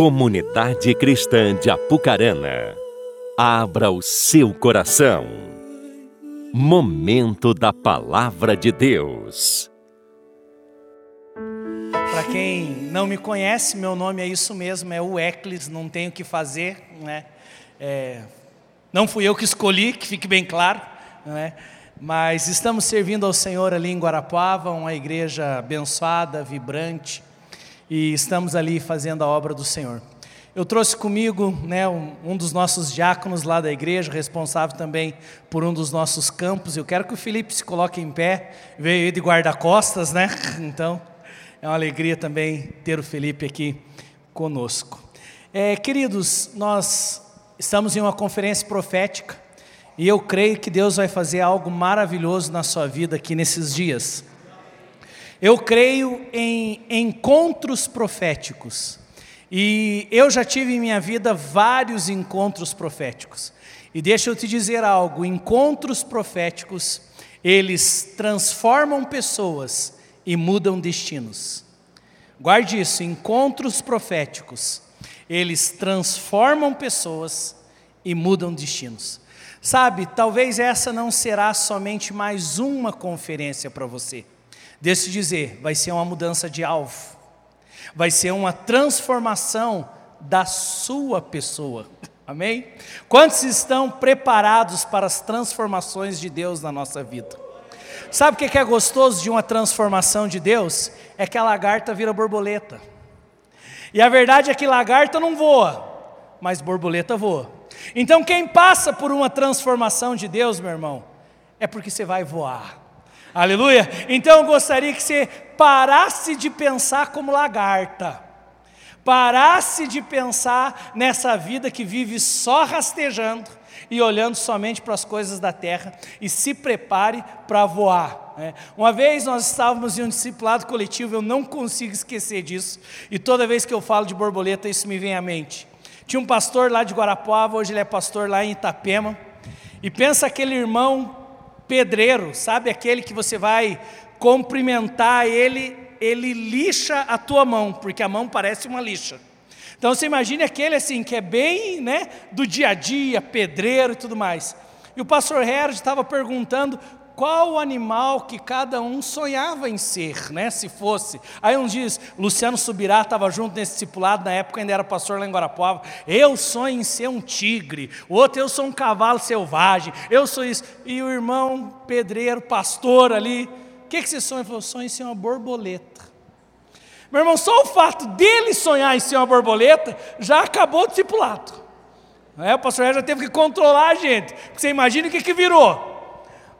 Comunidade Cristã de Apucarana, abra o seu coração. Momento da Palavra de Deus. Para quem não me conhece, meu nome é isso mesmo, é o Eclis, não tenho o que fazer, né? É, não fui eu que escolhi, que fique bem claro, né? Mas estamos servindo ao Senhor ali em Guarapuava, uma igreja abençoada, vibrante, e estamos ali fazendo a obra do Senhor. Eu trouxe comigo né, um, dos nossos diáconos lá da igreja, responsável também por um dos nossos campos. Eu quero que o Felipe se coloque em pé, veio de guarda-costas, né? Então, é uma alegria também ter o Felipe aqui conosco. É, queridos, nós estamos em uma conferência profética e eu creio que Deus vai fazer algo maravilhoso na sua vida aqui nesses dias. Eu creio em encontros proféticos. E eu já tive em minha vida vários encontros proféticos. E deixa eu te dizer algo: encontros proféticos, eles transformam pessoas e mudam destinos. Guarde isso: encontros proféticos, eles transformam pessoas e mudam destinos. Sabe, talvez essa não será somente mais uma conferência para você. Deixa eu dizer, vai ser uma mudança de alvo, vai ser uma transformação da sua pessoa. Amém? Quantos estão preparados para as transformações de Deus na nossa vida? Sabe o que é gostoso de uma transformação de Deus? É que a lagarta vira borboleta. E a verdade é que lagarta não voa, mas borboleta voa. Então, quem passa por uma transformação de Deus, meu irmão, é porque você vai voar. Aleluia? Então, eu gostaria que você parasse de pensar como lagarta, parasse de pensar nessa vida que vive só rastejando e olhando somente para as coisas da terra e se prepare para voar. Né? Uma vez nós estávamos em um discipulado coletivo, eu não consigo esquecer disso, e toda vez que eu falo de borboleta, isso me vem à mente. Tinha um pastor lá de Guarapuava, hoje ele é pastor lá em Itapema. E pensa aquele irmão pedreiro, sabe aquele que você vai cumprimentar ele, ele lixa a tua mão, porque a mão parece uma lixa. Então você imagine aquele assim, que é bem né, do dia a dia, pedreiro e tudo mais. E o pastor Herod estava perguntando qual o animal que cada um sonhava em ser, né, se fosse. Aí um diz, Luciano Subirá estava junto nesse discipulado, na época ainda era pastor lá em Guarapuava, eu sonho em ser um tigre, o outro eu sou um cavalo selvagem, eu sou isso. E o irmão pedreiro, pastor ali, o que, que você sonha? Ele falou, sonho em ser uma borboleta. Meu irmão, só o fato dele sonhar em ser uma borboleta, já acabou o discipulado. É, o pastor já teve que controlar a gente, porque você imagina o que, que virou.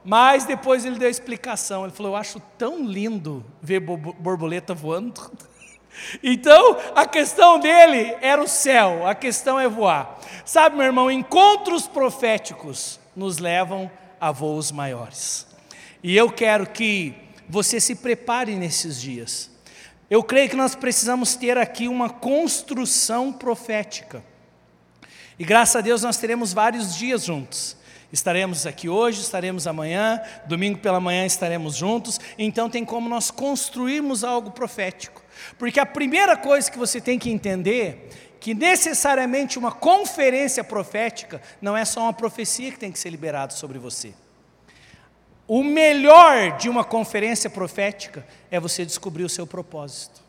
Mas depois ele deu a explicação. Ele falou: Eu acho tão lindo ver borboleta voando. Então, a questão dele era o céu, a questão é voar. Sabe, meu irmão, encontros proféticos nos levam a voos maiores. E eu quero que você se prepare nesses dias. Eu creio que nós precisamos ter aqui uma construção profética. E graças a Deus nós teremos vários dias juntos. Estaremos aqui hoje, estaremos amanhã, domingo pela manhã estaremos juntos, então tem como nós construirmos algo profético. Porque a primeira coisa que você tem que entender que necessariamente uma conferência profética não é só uma profecia que tem que ser liberada sobre você. O melhor de uma conferência profética é você descobrir o seu propósito.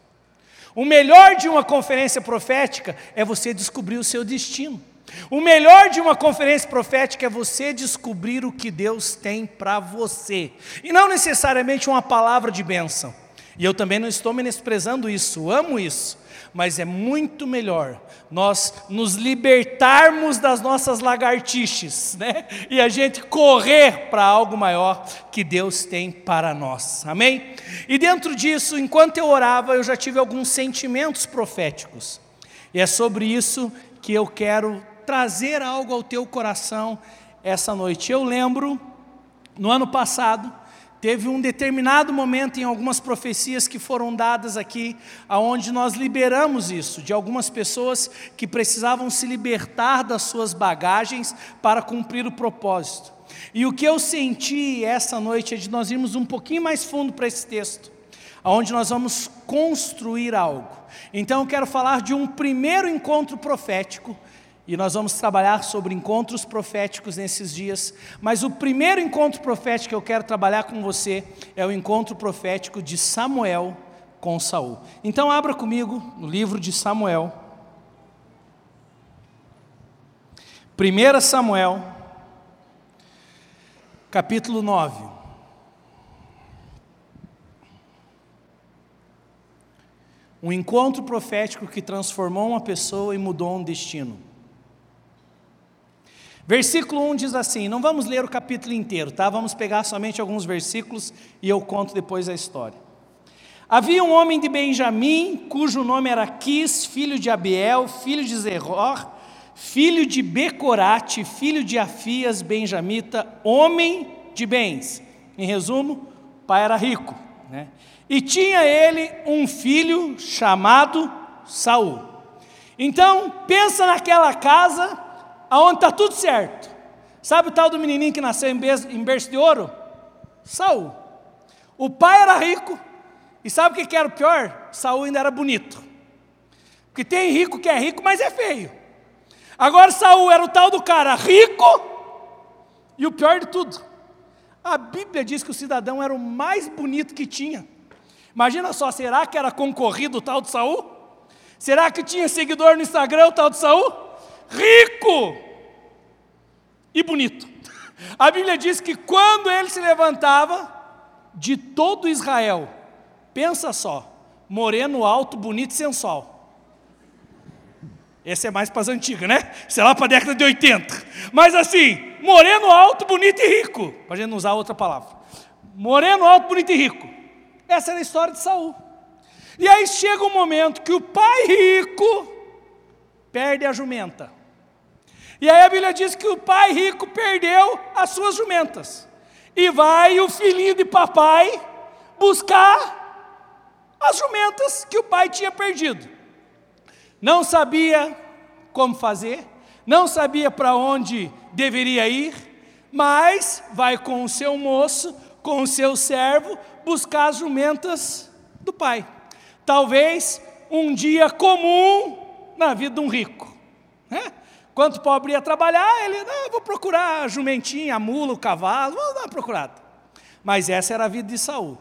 O melhor de uma conferência profética é você descobrir o seu destino. O melhor de uma conferência profética é você descobrir o que Deus tem para você, e não necessariamente uma palavra de bênção. E eu também não estou menosprezando isso, amo isso, mas é muito melhor nós nos libertarmos das nossas lagartixes, né? E a gente correr para algo maior que Deus tem para nós. Amém? E dentro disso, enquanto eu orava, eu já tive alguns sentimentos proféticos. E é sobre isso que eu quero trazer algo ao teu coração essa noite. Eu lembro, no ano passado, teve um determinado momento em algumas profecias que foram dadas aqui, aonde nós liberamos isso, de algumas pessoas que precisavam se libertar das suas bagagens para cumprir o propósito. E o que eu senti essa noite é de nós irmos um pouquinho mais fundo para esse texto, onde nós vamos construir algo. Então eu quero falar de um primeiro encontro profético, e nós vamos trabalhar sobre encontros proféticos nesses dias, mas o primeiro encontro profético que eu quero trabalhar com você é o encontro profético de Samuel com Saul. Então abra comigo no livro de Samuel. 1 Samuel, capítulo 9. Um encontro profético que transformou uma pessoa e mudou um destino. Versículo 1 diz assim: não vamos ler o capítulo inteiro, tá? Vamos pegar somente alguns versículos e eu conto depois a história. Havia um homem de Benjamim, cujo nome era Quis, filho de Abiel, filho de Zeror, filho de Becorate, filho de Afias, benjamita, homem de bens. Em resumo, pai era rico. Né? E tinha ele um filho chamado Saul. Então, pensa naquela casa onde está tudo certo. Sabe o tal do menininho que nasceu em berço de ouro? Saul. O pai era rico, e sabe o que era o pior? Saul ainda era bonito. Porque tem rico que é rico, mas é feio. Agora Saul era o tal do cara rico e o pior de tudo. A Bíblia diz que o cidadão era o mais bonito que tinha. Imagina só, será que era concorrido o tal de Saul? Será que tinha seguidor no Instagram o tal de Saul? Rico e bonito. A Bíblia diz que quando ele se levantava, de todo Israel, Pensa só, moreno, alto, bonito e sensual. Esse é mais para as antigas, né? Sei lá para a década de 80. Mas assim, moreno, alto, bonito e rico. Para a gente não usar outra palavra. Moreno, alto, bonito e rico. Essa era a história de Saul. E aí chega um momento que o pai rico perde a jumenta. E aí a Bíblia diz que o pai rico perdeu as suas jumentas. E vai o filhinho de papai buscar as jumentas que o pai tinha perdido. Não sabia como fazer, não sabia para onde deveria ir, mas vai com o seu moço, com o seu servo, buscar as jumentas do pai. Talvez um dia comum na vida de um rico. Né? Quando o pobre ia trabalhar, ele, não, vou procurar a jumentinha, a mula, o cavalo, vou dar uma procurada. Mas essa era a vida de Saul.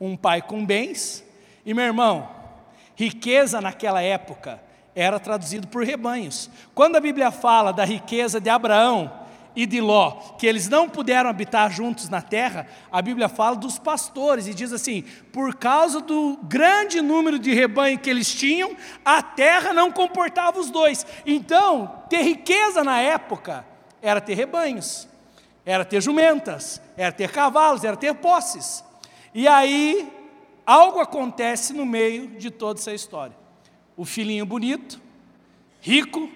Um pai com bens, e meu irmão, riqueza naquela época era traduzido por rebanhos. Quando a Bíblia fala da riqueza de Abraão e de Ló, que eles não puderam habitar juntos na terra, a Bíblia fala dos pastores e diz assim: por causa do grande número de rebanho que eles tinham, a terra não comportava os dois. Então, ter riqueza na época era ter rebanhos, era ter jumentas, era ter cavalos, era ter posses. E aí algo acontece no meio de toda essa história. O filhinho bonito, rico,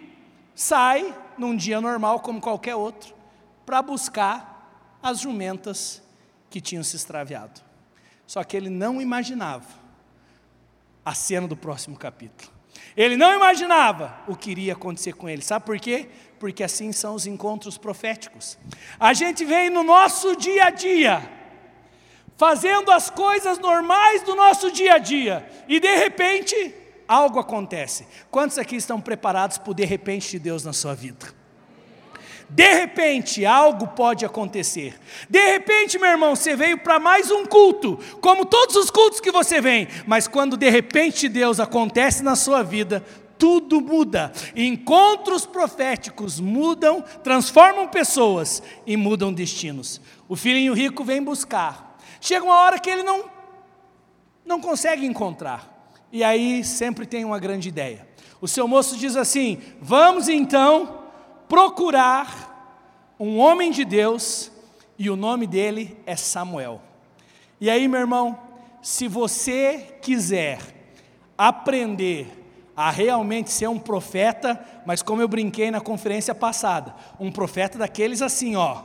sai num dia normal como qualquer outro para buscar as jumentas que tinham se extraviado. Só que ele não imaginava a cena do próximo capítulo. Ele não imaginava o que iria acontecer com ele. Sabe por quê? Porque assim são os encontros proféticos. A gente vem no nosso dia a dia fazendo as coisas normais do nosso dia a dia, e de repente algo acontece. Quantos aqui estão preparados para o de repente de Deus na sua vida? De repente, algo pode acontecer. De repente, meu irmão, você veio para mais um culto, como todos os cultos que você vem, mas quando de repente Deus acontece na sua vida, tudo muda. Encontros proféticos mudam, transformam pessoas e mudam destinos. O filhinho rico vem buscar Chega uma hora que ele não, não consegue encontrar. E aí sempre tem uma grande ideia. O seu moço diz assim: vamos então procurar um homem de Deus, e o nome dele é Samuel. E aí, meu irmão, se você quiser aprender a realmente ser um profeta, mas como eu brinquei na conferência passada, um profeta daqueles assim, ó,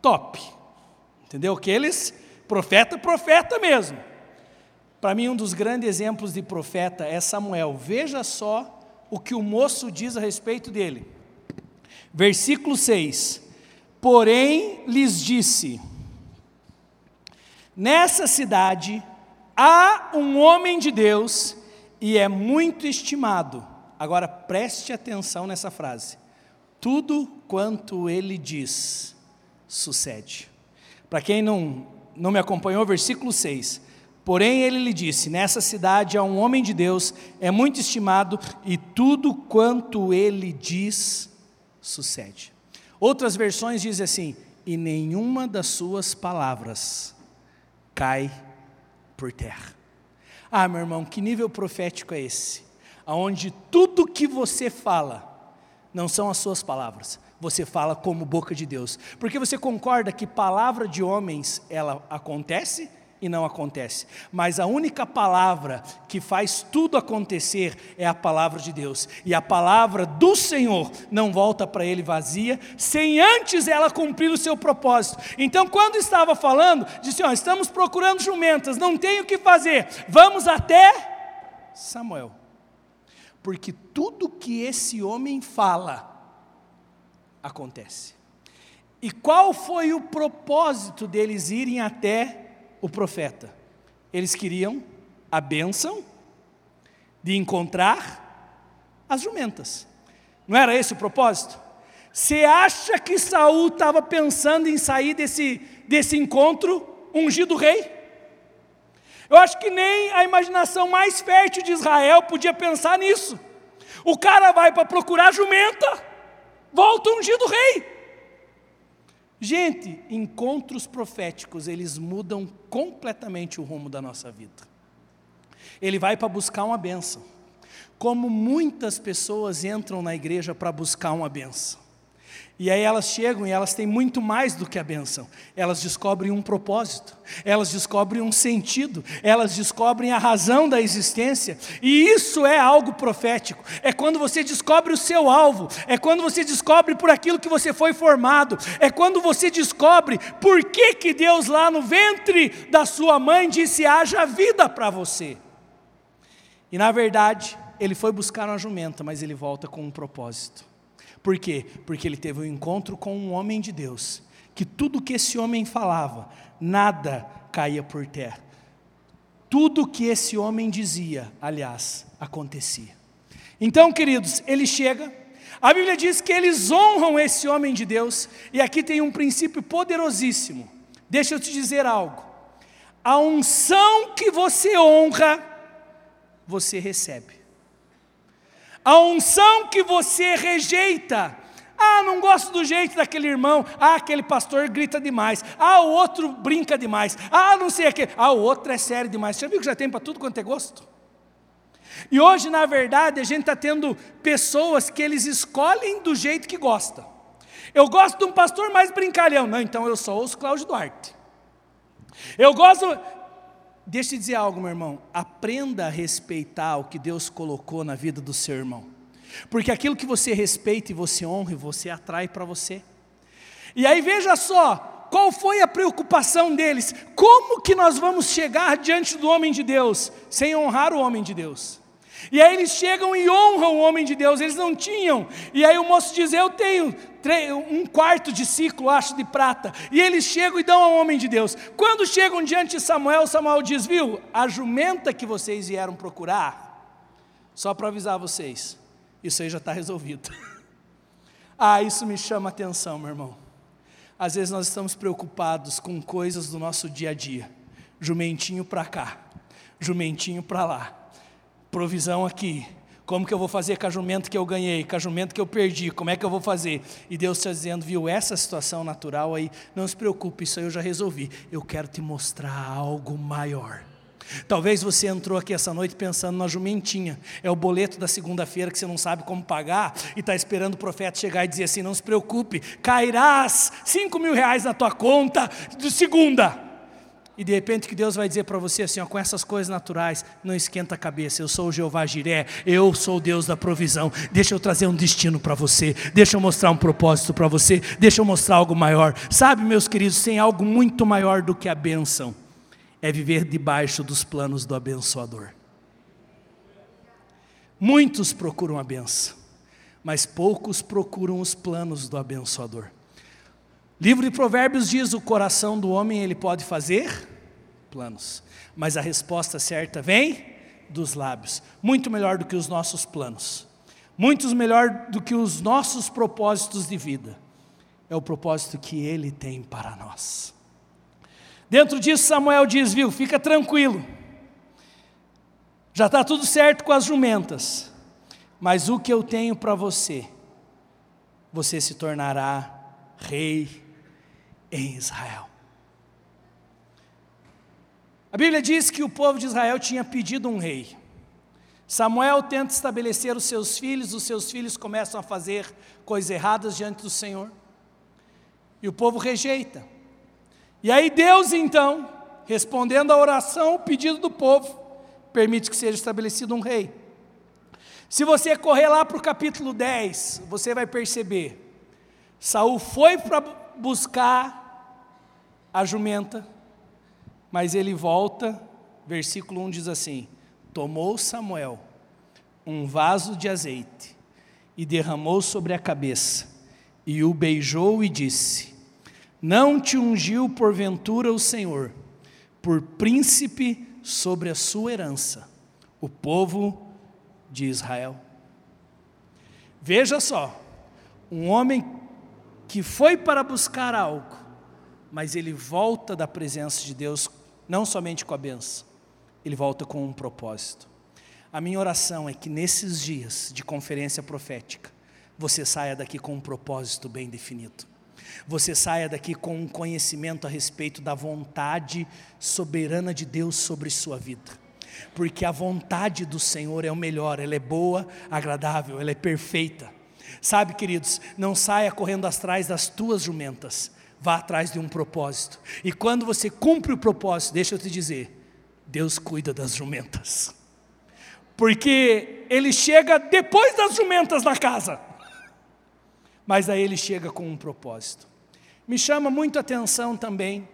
top. Entendeu? Aqueles profeta, profeta mesmo. Para mim, um dos grandes exemplos de profeta é Samuel. Veja só o que o moço diz a respeito dele. Versículo 6: Porém lhes disse: Nessa cidade Há um homem de Deus e é muito estimado. Agora preste atenção nessa frase. Tudo quanto ele diz sucede. Para quem não, não me acompanhou, versículo 6. Porém, ele lhe disse: Nessa cidade há um homem de Deus, é muito estimado, e tudo quanto ele diz sucede. Outras versões dizem assim: E nenhuma das suas palavras cai por terra. Ah, meu irmão, que nível profético é esse? Aonde tudo que você fala não são as suas palavras, você fala como boca de Deus. Porque você concorda que palavra de homens ela acontece e não acontece. Mas a única palavra que faz tudo acontecer é a palavra de Deus. E a palavra do Senhor não volta para ele vazia, sem antes ela cumprir o seu propósito. Então, quando estava falando, disse: ó, estamos procurando jumentas, não tem o que fazer, vamos até Samuel. Porque tudo que esse homem fala acontece. E qual foi o propósito deles irem até o profeta. Eles queriam a bênção de encontrar as jumentas. Não era esse o propósito? Você acha que Saul estava pensando em sair desse, desse encontro ungido rei? Eu acho que nem a imaginação mais fértil de Israel podia pensar nisso. O cara vai para procurar jumenta, volta ungido rei. Gente, encontros proféticos, eles mudam completamente o rumo da nossa vida. Ele vai para buscar uma benção. Como muitas pessoas entram na igreja para buscar uma benção. E aí elas chegam e elas têm muito mais do que a benção. Elas descobrem um propósito, elas descobrem um sentido, elas descobrem a razão da existência. E isso é algo profético. É quando você descobre o seu alvo, é quando você descobre por aquilo que você foi formado, é quando você descobre por que, que Deus lá no ventre da sua mãe disse: haja vida para você. E na verdade, ele foi buscar uma jumenta, mas ele volta com um propósito. Por quê? Porque ele teve um encontro com um homem de Deus, que tudo que esse homem falava, nada caía por terra. Tudo que esse homem dizia, aliás, acontecia. Então, queridos, ele chega, a Bíblia diz que eles honram esse homem de Deus, e aqui tem um princípio poderosíssimo. Deixa eu te dizer algo. A unção que você honra, você recebe. A unção que você rejeita. Ah, não gosto do jeito daquele irmão. Ah, aquele pastor grita demais. Ah, o outro brinca demais. Ah, não sei o que. Ah, o outro é sério demais. Você já viu que já tem para tudo quanto é gosto? E hoje, na verdade, a gente está tendo pessoas que eles escolhem do jeito que gosta. Eu gosto de um pastor mais brincalhão. Não, então eu sou os Cláudio Duarte. Eu gosto. Deixa eu dizer algo, meu irmão. Aprenda a respeitar o que Deus colocou na vida do seu irmão. Porque aquilo que você respeita e você honra, você atrai para você. E aí veja só, qual foi a preocupação deles? Como que nós vamos chegar diante do homem de Deus sem honrar o homem de Deus? E aí eles chegam e honram o homem de Deus, eles não tinham. E aí o moço diz: Eu tenho um quarto de ciclo, acho, de prata. E eles chegam e dão ao homem de Deus. Quando chegam diante de Samuel, Samuel diz: Viu, a jumenta que vocês vieram procurar, só para avisar vocês, isso aí já está resolvido. ah, isso me chama atenção, meu irmão. Às vezes nós estamos preocupados com coisas do nosso dia a dia. Jumentinho para cá, jumentinho para lá provisão aqui. Como que eu vou fazer com a que eu ganhei, com a que eu perdi, como é que eu vou fazer? E Deus está dizendo, viu, essa situação natural aí, não se preocupe, isso aí eu já resolvi. Eu quero te mostrar algo maior. Talvez você entrou aqui essa noite pensando na jumentinha, é o boleto da segunda-feira que você não sabe como pagar e está esperando o profeta chegar e dizer assim: não se preocupe, cairás cinco mil reais na tua conta de segunda. E de repente que Deus vai dizer para você assim, ó, com essas coisas naturais, não esquenta a cabeça, eu sou o Jeová Jiré, eu sou o Deus da provisão. Deixa eu trazer um destino para você, deixa eu mostrar um propósito para você, deixa eu mostrar algo maior. Sabe, meus queridos, tem algo muito maior do que a bênção. É viver debaixo dos planos do abençoador. Muitos procuram a benção, mas poucos procuram os planos do abençoador. Livro de Provérbios diz: o coração do homem ele pode fazer planos, mas a resposta certa vem dos lábios, muito melhor do que os nossos planos, muito melhor do que os nossos propósitos de vida. É o propósito que Ele tem para nós. Dentro disso, Samuel diz: Viu, fica tranquilo, já está tudo certo com as jumentas, mas o que eu tenho para você, você se tornará rei em Israel. A Bíblia diz que o povo de Israel tinha pedido um rei. Samuel tenta estabelecer os seus filhos, os seus filhos começam a fazer coisas erradas diante do Senhor. E o povo rejeita. E aí Deus então, respondendo à oração, o pedido do povo, permite que seja estabelecido um rei. Se você correr lá para o capítulo 10, você vai perceber. Saul foi para buscar a jumenta, mas ele volta, versículo 1 diz assim: Tomou Samuel um vaso de azeite e derramou sobre a cabeça, e o beijou e disse: Não te ungiu porventura o Senhor, por príncipe sobre a sua herança, o povo de Israel. Veja só, um homem que foi para buscar algo, mas ele volta da presença de Deus não somente com a benção, ele volta com um propósito. A minha oração é que nesses dias de conferência profética, você saia daqui com um propósito bem definido. Você saia daqui com um conhecimento a respeito da vontade soberana de Deus sobre sua vida. Porque a vontade do Senhor é o melhor, ela é boa, agradável, ela é perfeita. Sabe, queridos, não saia correndo atrás das tuas jumentas, vá atrás de um propósito. E quando você cumpre o propósito, deixa eu te dizer, Deus cuida das jumentas. Porque ele chega depois das jumentas na casa. Mas aí ele chega com um propósito. Me chama muito a atenção também.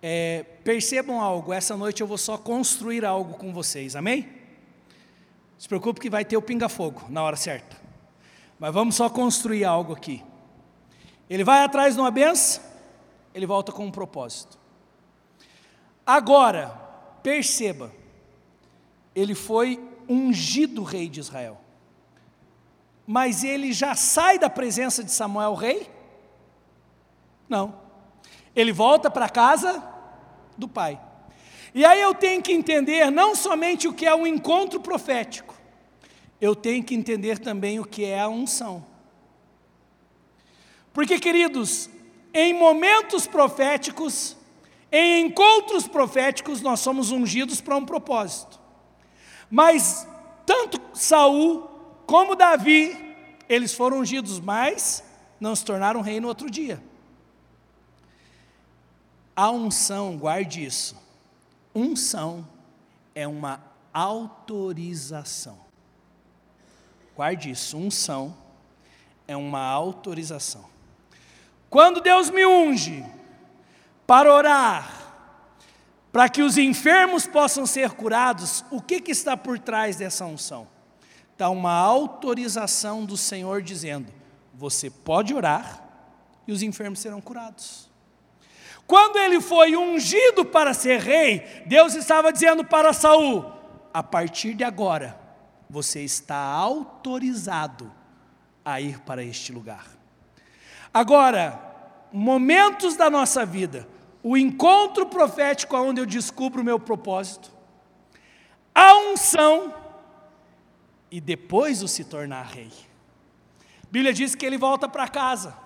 É, percebam algo, essa noite eu vou só construir algo com vocês, amém? Se preocupe que vai ter o pinga-fogo na hora certa. Mas vamos só construir algo aqui. Ele vai atrás de uma benção, ele volta com um propósito. Agora, perceba, ele foi ungido rei de Israel. Mas ele já sai da presença de Samuel rei? Não. Ele volta para casa do pai. E aí eu tenho que entender não somente o que é um encontro profético, eu tenho que entender também o que é a unção. Porque, queridos, em momentos proféticos, em encontros proféticos, nós somos ungidos para um propósito. Mas tanto Saul como Davi, eles foram ungidos, mas não se tornaram rei no outro dia. A unção, guarde isso. Unção é uma autorização. Guarde isso, unção é uma autorização. Quando Deus me unge para orar, para que os enfermos possam ser curados, o que, que está por trás dessa unção? Está uma autorização do Senhor dizendo: você pode orar e os enfermos serão curados. Quando ele foi ungido para ser rei, Deus estava dizendo para Saul: a partir de agora, você está autorizado a ir para este lugar. Agora, momentos da nossa vida, o encontro profético onde eu descubro o meu propósito, a unção e depois o se tornar rei. Bíblia diz que ele volta para casa.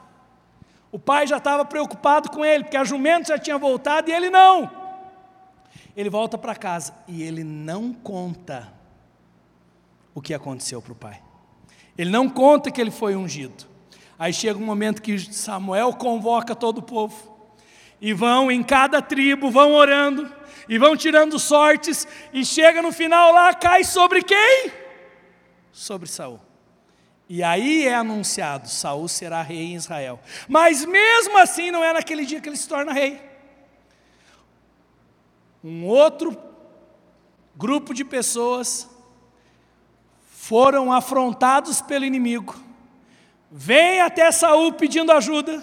O pai já estava preocupado com ele, porque a jumenta já tinha voltado e ele não. Ele volta para casa e ele não conta o que aconteceu para o pai. Ele não conta que ele foi ungido. Aí chega um momento que Samuel convoca todo o povo. E vão em cada tribo, vão orando, e vão tirando sortes, e chega no final lá, cai sobre quem? Sobre Saul. E aí é anunciado: Saul será rei em Israel. Mas mesmo assim não é naquele dia que ele se torna rei. Um outro grupo de pessoas foram afrontados pelo inimigo Vem até Saul pedindo ajuda.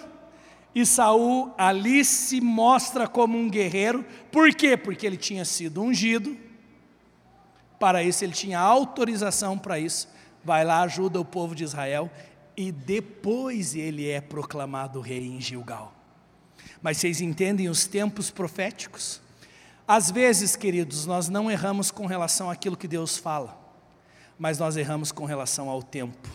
E Saul ali se mostra como um guerreiro. Por quê? Porque ele tinha sido ungido. Para isso ele tinha autorização para isso. Vai lá, ajuda o povo de Israel e depois ele é proclamado rei em Gilgal. Mas vocês entendem os tempos proféticos? Às vezes, queridos, nós não erramos com relação àquilo que Deus fala, mas nós erramos com relação ao tempo.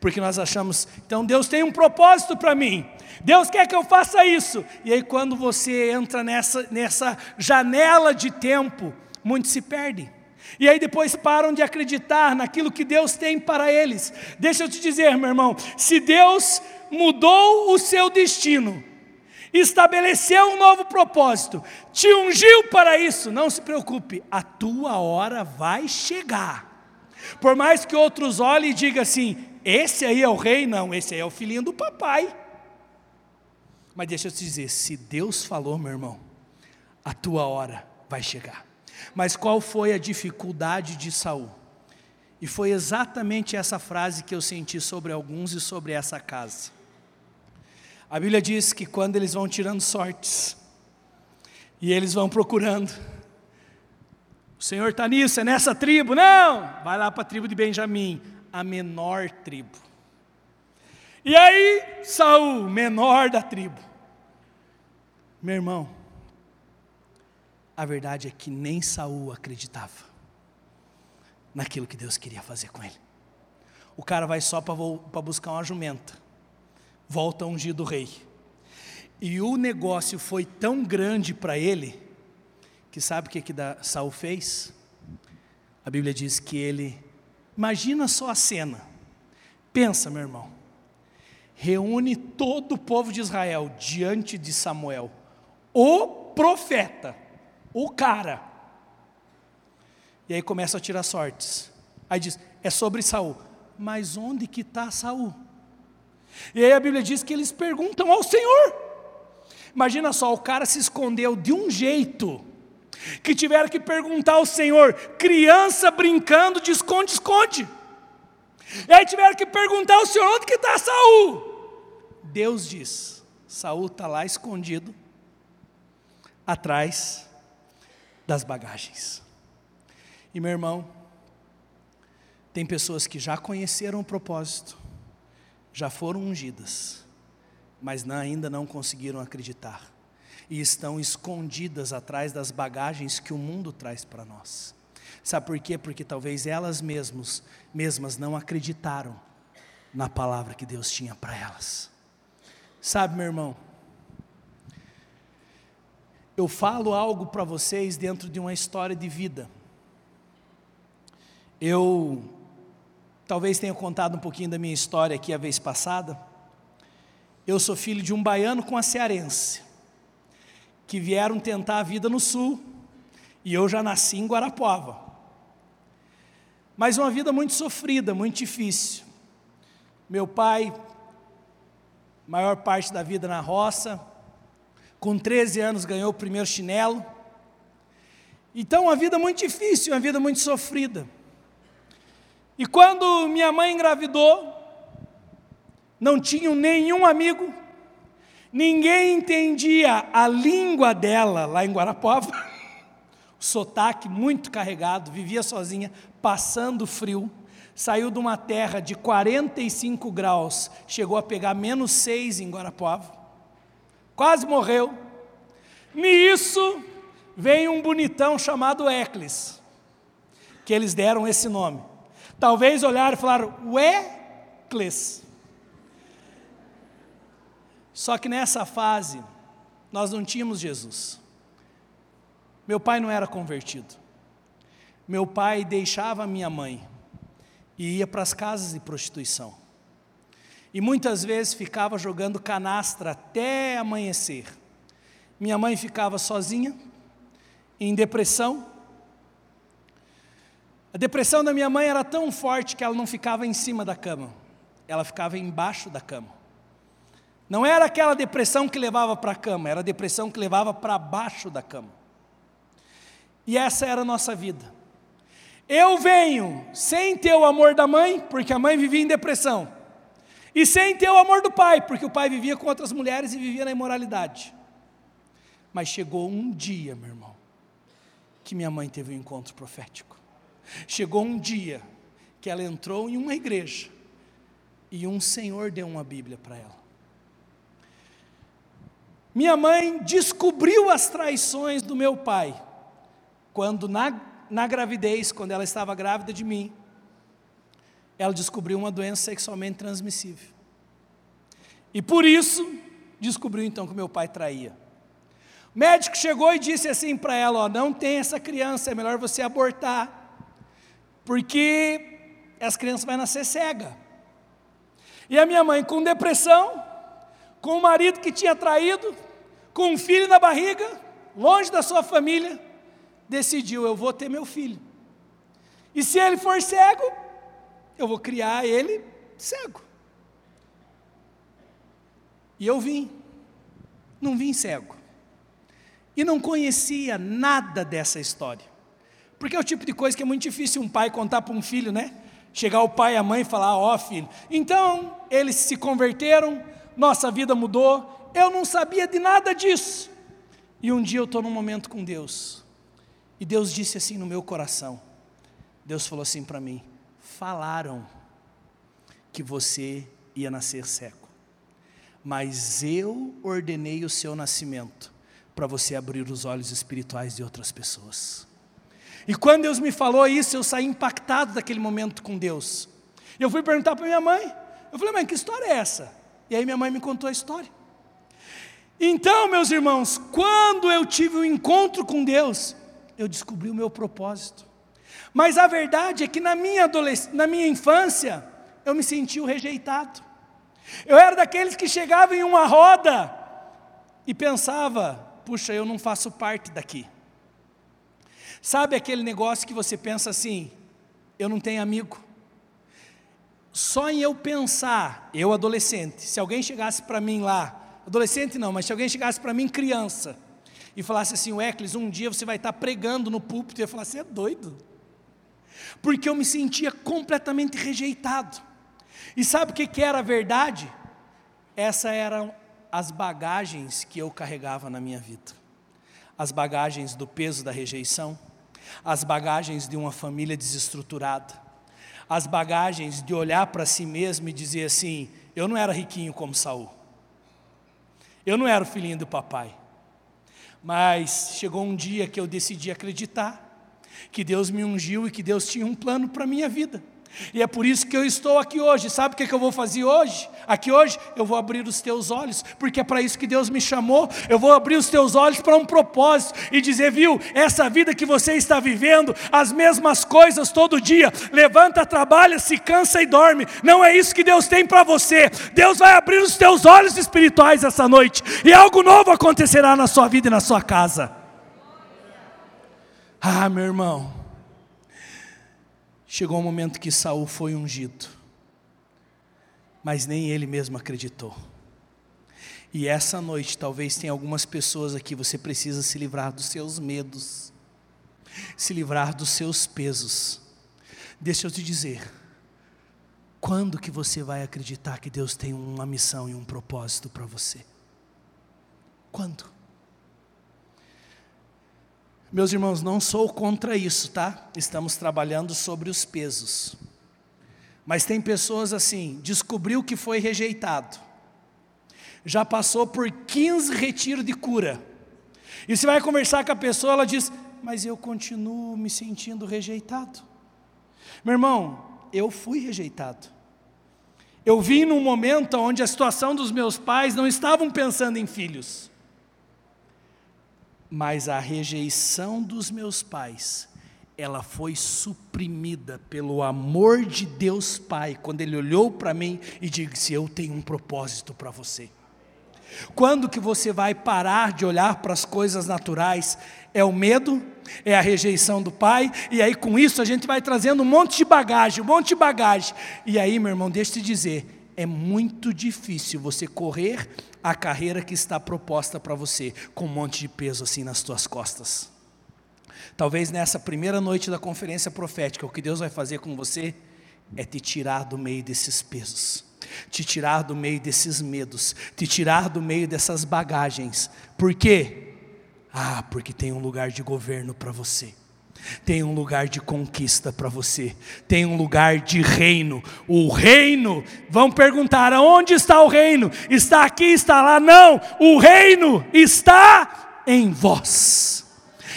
Porque nós achamos, então Deus tem um propósito para mim, Deus quer que eu faça isso. E aí, quando você entra nessa, nessa janela de tempo, muitos se perdem. E aí depois param de acreditar naquilo que Deus tem para eles. Deixa eu te dizer, meu irmão, se Deus mudou o seu destino, estabeleceu um novo propósito, te ungiu para isso, não se preocupe, a tua hora vai chegar. Por mais que outros olhem e digam assim: esse aí é o rei, não, esse aí é o filhinho do papai. Mas deixa eu te dizer: se Deus falou, meu irmão, a tua hora vai chegar. Mas qual foi a dificuldade de Saul? E foi exatamente essa frase que eu senti sobre alguns e sobre essa casa. A Bíblia diz que quando eles vão tirando sortes, e eles vão procurando, o Senhor está nisso, é nessa tribo? Não! Vai lá para a tribo de Benjamim, a menor tribo. E aí, Saul, menor da tribo. Meu irmão, a verdade é que nem Saul acreditava naquilo que Deus queria fazer com ele. O cara vai só para buscar uma jumenta volta a ungir do rei. E o negócio foi tão grande para ele, que sabe o que, que Saul fez? A Bíblia diz que ele, imagina só a cena, pensa meu irmão, reúne todo o povo de Israel diante de Samuel, o profeta, o cara, e aí começa a tirar sortes, aí diz, é sobre Saul, mas onde que está Saul? E aí a Bíblia diz que eles perguntam ao Senhor. Imagina só, o cara se escondeu de um jeito, que tiveram que perguntar ao Senhor, criança brincando de esconde-esconde. E aí tiveram que perguntar ao Senhor, onde que está Saul? Deus diz, Saul está lá escondido, atrás das bagagens. E meu irmão, tem pessoas que já conheceram o propósito, já foram ungidas, mas ainda não conseguiram acreditar e estão escondidas atrás das bagagens que o mundo traz para nós. Sabe por quê? Porque talvez elas mesmas, mesmas não acreditaram na palavra que Deus tinha para elas. Sabe, meu irmão, eu falo algo para vocês dentro de uma história de vida. Eu Talvez tenha contado um pouquinho da minha história aqui a vez passada. Eu sou filho de um baiano com a cearense, que vieram tentar a vida no sul, e eu já nasci em Guarapuava. Mas uma vida muito sofrida, muito difícil. Meu pai, maior parte da vida na roça, com 13 anos ganhou o primeiro chinelo. Então, uma vida muito difícil, uma vida muito sofrida. E quando minha mãe engravidou, não tinha nenhum amigo, ninguém entendia a língua dela lá em Guarapuava, o sotaque muito carregado, vivia sozinha, passando frio, saiu de uma terra de 45 graus, chegou a pegar menos 6 em Guarapuava, quase morreu. Nisso veio um bonitão chamado Eclis, que eles deram esse nome. Talvez olharam e falaram, ué, Cles. Só que nessa fase, nós não tínhamos Jesus. Meu pai não era convertido. Meu pai deixava minha mãe e ia para as casas de prostituição. E muitas vezes ficava jogando canastra até amanhecer. Minha mãe ficava sozinha, em depressão, a depressão da minha mãe era tão forte que ela não ficava em cima da cama, ela ficava embaixo da cama. Não era aquela depressão que levava para a cama, era a depressão que levava para baixo da cama. E essa era a nossa vida. Eu venho sem ter o amor da mãe, porque a mãe vivia em depressão. e sem ter o amor do pai, porque o pai vivia com outras mulheres e vivia na imoralidade. Mas chegou um dia, meu irmão, que minha mãe teve um encontro profético. Chegou um dia que ela entrou em uma igreja e um senhor deu uma Bíblia para ela. Minha mãe descobriu as traições do meu pai quando na, na gravidez, quando ela estava grávida de mim, ela descobriu uma doença sexualmente transmissível. E por isso, descobriu então que meu pai traía. O médico chegou e disse assim para ela: ó, não tem essa criança, é melhor você abortar, porque essa criança vai nascer cega. E a minha mãe, com depressão, com o marido que tinha traído, com um filho na barriga, longe da sua família, decidiu: eu vou ter meu filho. E se ele for cego, eu vou criar ele cego. E eu vim, não vim cego. E não conhecia nada dessa história. Porque é o tipo de coisa que é muito difícil um pai contar para um filho, né? Chegar o pai e a mãe e falar: Ó oh, filho. Então, eles se converteram, nossa vida mudou. Eu não sabia de nada disso. E um dia eu estou num momento com Deus. E Deus disse assim no meu coração: Deus falou assim para mim: falaram que você ia nascer cego, mas eu ordenei o seu nascimento para você abrir os olhos espirituais de outras pessoas. E quando Deus me falou isso, eu saí impactado daquele momento com Deus. Eu fui perguntar para minha mãe. Eu falei, mãe, que história é essa? E aí minha mãe me contou a história. Então, meus irmãos, quando eu tive um encontro com Deus, eu descobri o meu propósito. Mas a verdade é que na minha, na minha infância, eu me sentia o rejeitado. Eu era daqueles que chegavam em uma roda e pensava, puxa, eu não faço parte daqui. Sabe aquele negócio que você pensa assim: eu não tenho amigo? Só em eu pensar, eu adolescente, se alguém chegasse para mim lá, adolescente não, mas se alguém chegasse para mim criança, e falasse assim: o Eclis, um dia você vai estar pregando no púlpito, eu ia falar: você é doido. Porque eu me sentia completamente rejeitado. E sabe o que, era a verdade? Essas eram as bagagens que eu carregava na minha vida. As bagagens do peso da rejeição, as bagagens de uma família desestruturada, as bagagens de olhar para si mesmo e dizer assim: eu não era riquinho como Saul, eu não era o filhinho do papai, mas chegou um dia que eu decidi acreditar que Deus me ungiu e que Deus tinha um plano para a minha vida. E é por isso que eu estou aqui hoje. Sabe o que, eu vou fazer hoje? Aqui hoje eu vou abrir os teus olhos, porque é para isso que Deus me chamou. Eu vou abrir os teus olhos para um propósito e dizer, viu, essa vida que você está vivendo, as mesmas coisas todo dia, levanta, trabalha, se cansa e dorme. Não é isso que Deus tem para você. Deus vai abrir os teus olhos espirituais essa noite e algo novo acontecerá na sua vida e na sua casa. Ah, meu irmão. Chegou o um momento que Saul foi ungido, mas nem ele mesmo acreditou. E essa noite, talvez tenha algumas pessoas aqui, você precisa se livrar dos seus medos, se livrar dos seus pesos. Deixa eu te dizer, quando que você vai acreditar que Deus tem uma missão e um propósito para você? Quando? Meus irmãos, não sou contra isso, tá? Estamos trabalhando sobre os pesos. Mas tem pessoas assim, descobriu que foi rejeitado. Já passou por 15 retiros de cura. E você vai conversar com a pessoa, ela diz: "Mas eu continuo me sentindo rejeitado". Meu irmão, eu fui rejeitado. Eu vim num momento onde a situação dos meus pais não estavam pensando em filhos mas a rejeição dos meus pais, ela foi suprimida pelo amor de Deus Pai, quando Ele olhou para mim e disse: Eu tenho um propósito para você. Quando que você vai parar de olhar para as coisas naturais? É o medo, é a rejeição do pai, e aí com isso a gente vai trazendo um monte de bagagem, um monte de bagagem. E aí, meu irmão, deixa eu te dizer, é muito difícil você correr a carreira que está proposta para você, com um monte de peso assim nas tuas costas. Talvez nessa primeira noite da conferência profética, o que Deus vai fazer com você é te tirar do meio desses pesos. te tirar do meio desses medos, te tirar do meio dessas bagagens. Por quê? Ah, porque tem um lugar de governo para você. Tem um lugar de conquista para você, tem um lugar de reino. O reino, vão perguntar: aonde está o reino? Está aqui, está lá? Não, o reino está em vós.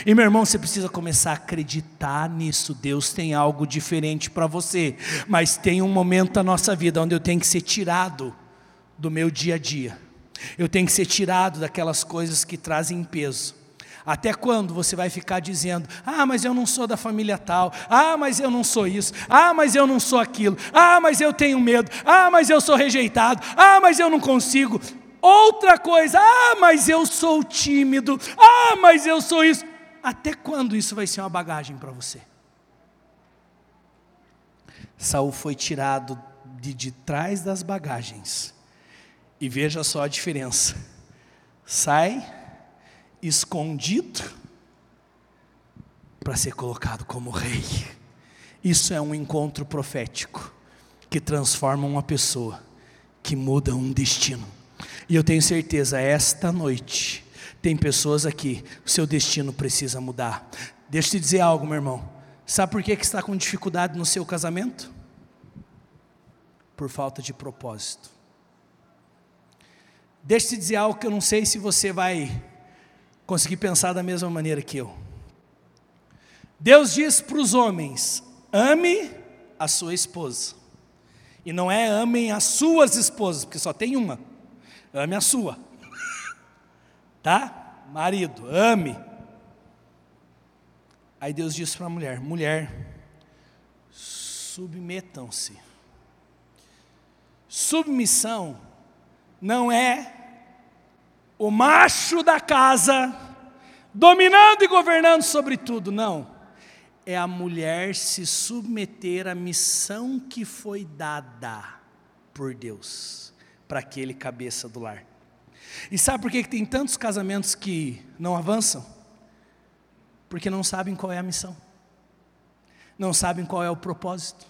E meu irmão, você precisa começar a acreditar nisso. Deus tem algo diferente para você, mas tem um momento da nossa vida onde eu tenho que ser tirado do meu dia a dia. Eu tenho que ser tirado daquelas coisas que trazem peso. Até quando você vai ficar dizendo: ah, mas eu não sou da família tal, ah, mas eu não sou isso, ah, mas eu não sou aquilo, ah, mas eu tenho medo, ah, mas eu sou rejeitado, ah, mas eu não consigo. Outra coisa, ah, mas eu sou tímido, ah, mas eu sou isso. Até quando isso vai ser uma bagagem para você? Saul foi tirado de, de trás das bagagens. E veja só a diferença. Sai escondido para ser colocado como rei. Isso é um encontro profético que transforma uma pessoa, que muda um destino. E eu tenho certeza, esta noite, tem pessoas aqui, o seu destino precisa mudar. Deixa eu te dizer algo, meu irmão. Sabe por que, que está com dificuldade no seu casamento? Por falta de propósito. Deixa eu te dizer algo que eu não sei se você vai conseguir pensar da mesma maneira que eu. Deus diz para os homens: ame a sua esposa. E não é amem as suas esposas, porque só tem uma. Ame a sua tá? Marido, ame. Aí Deus disse para a mulher: mulher, submetam-se. Submissão não é o macho da casa dominando e governando sobre tudo, não. É a mulher se submeter à missão que foi dada por Deus para aquele cabeça do lar. E sabe por que tem tantos casamentos que não avançam? Porque não sabem qual é a missão, não sabem qual é o propósito,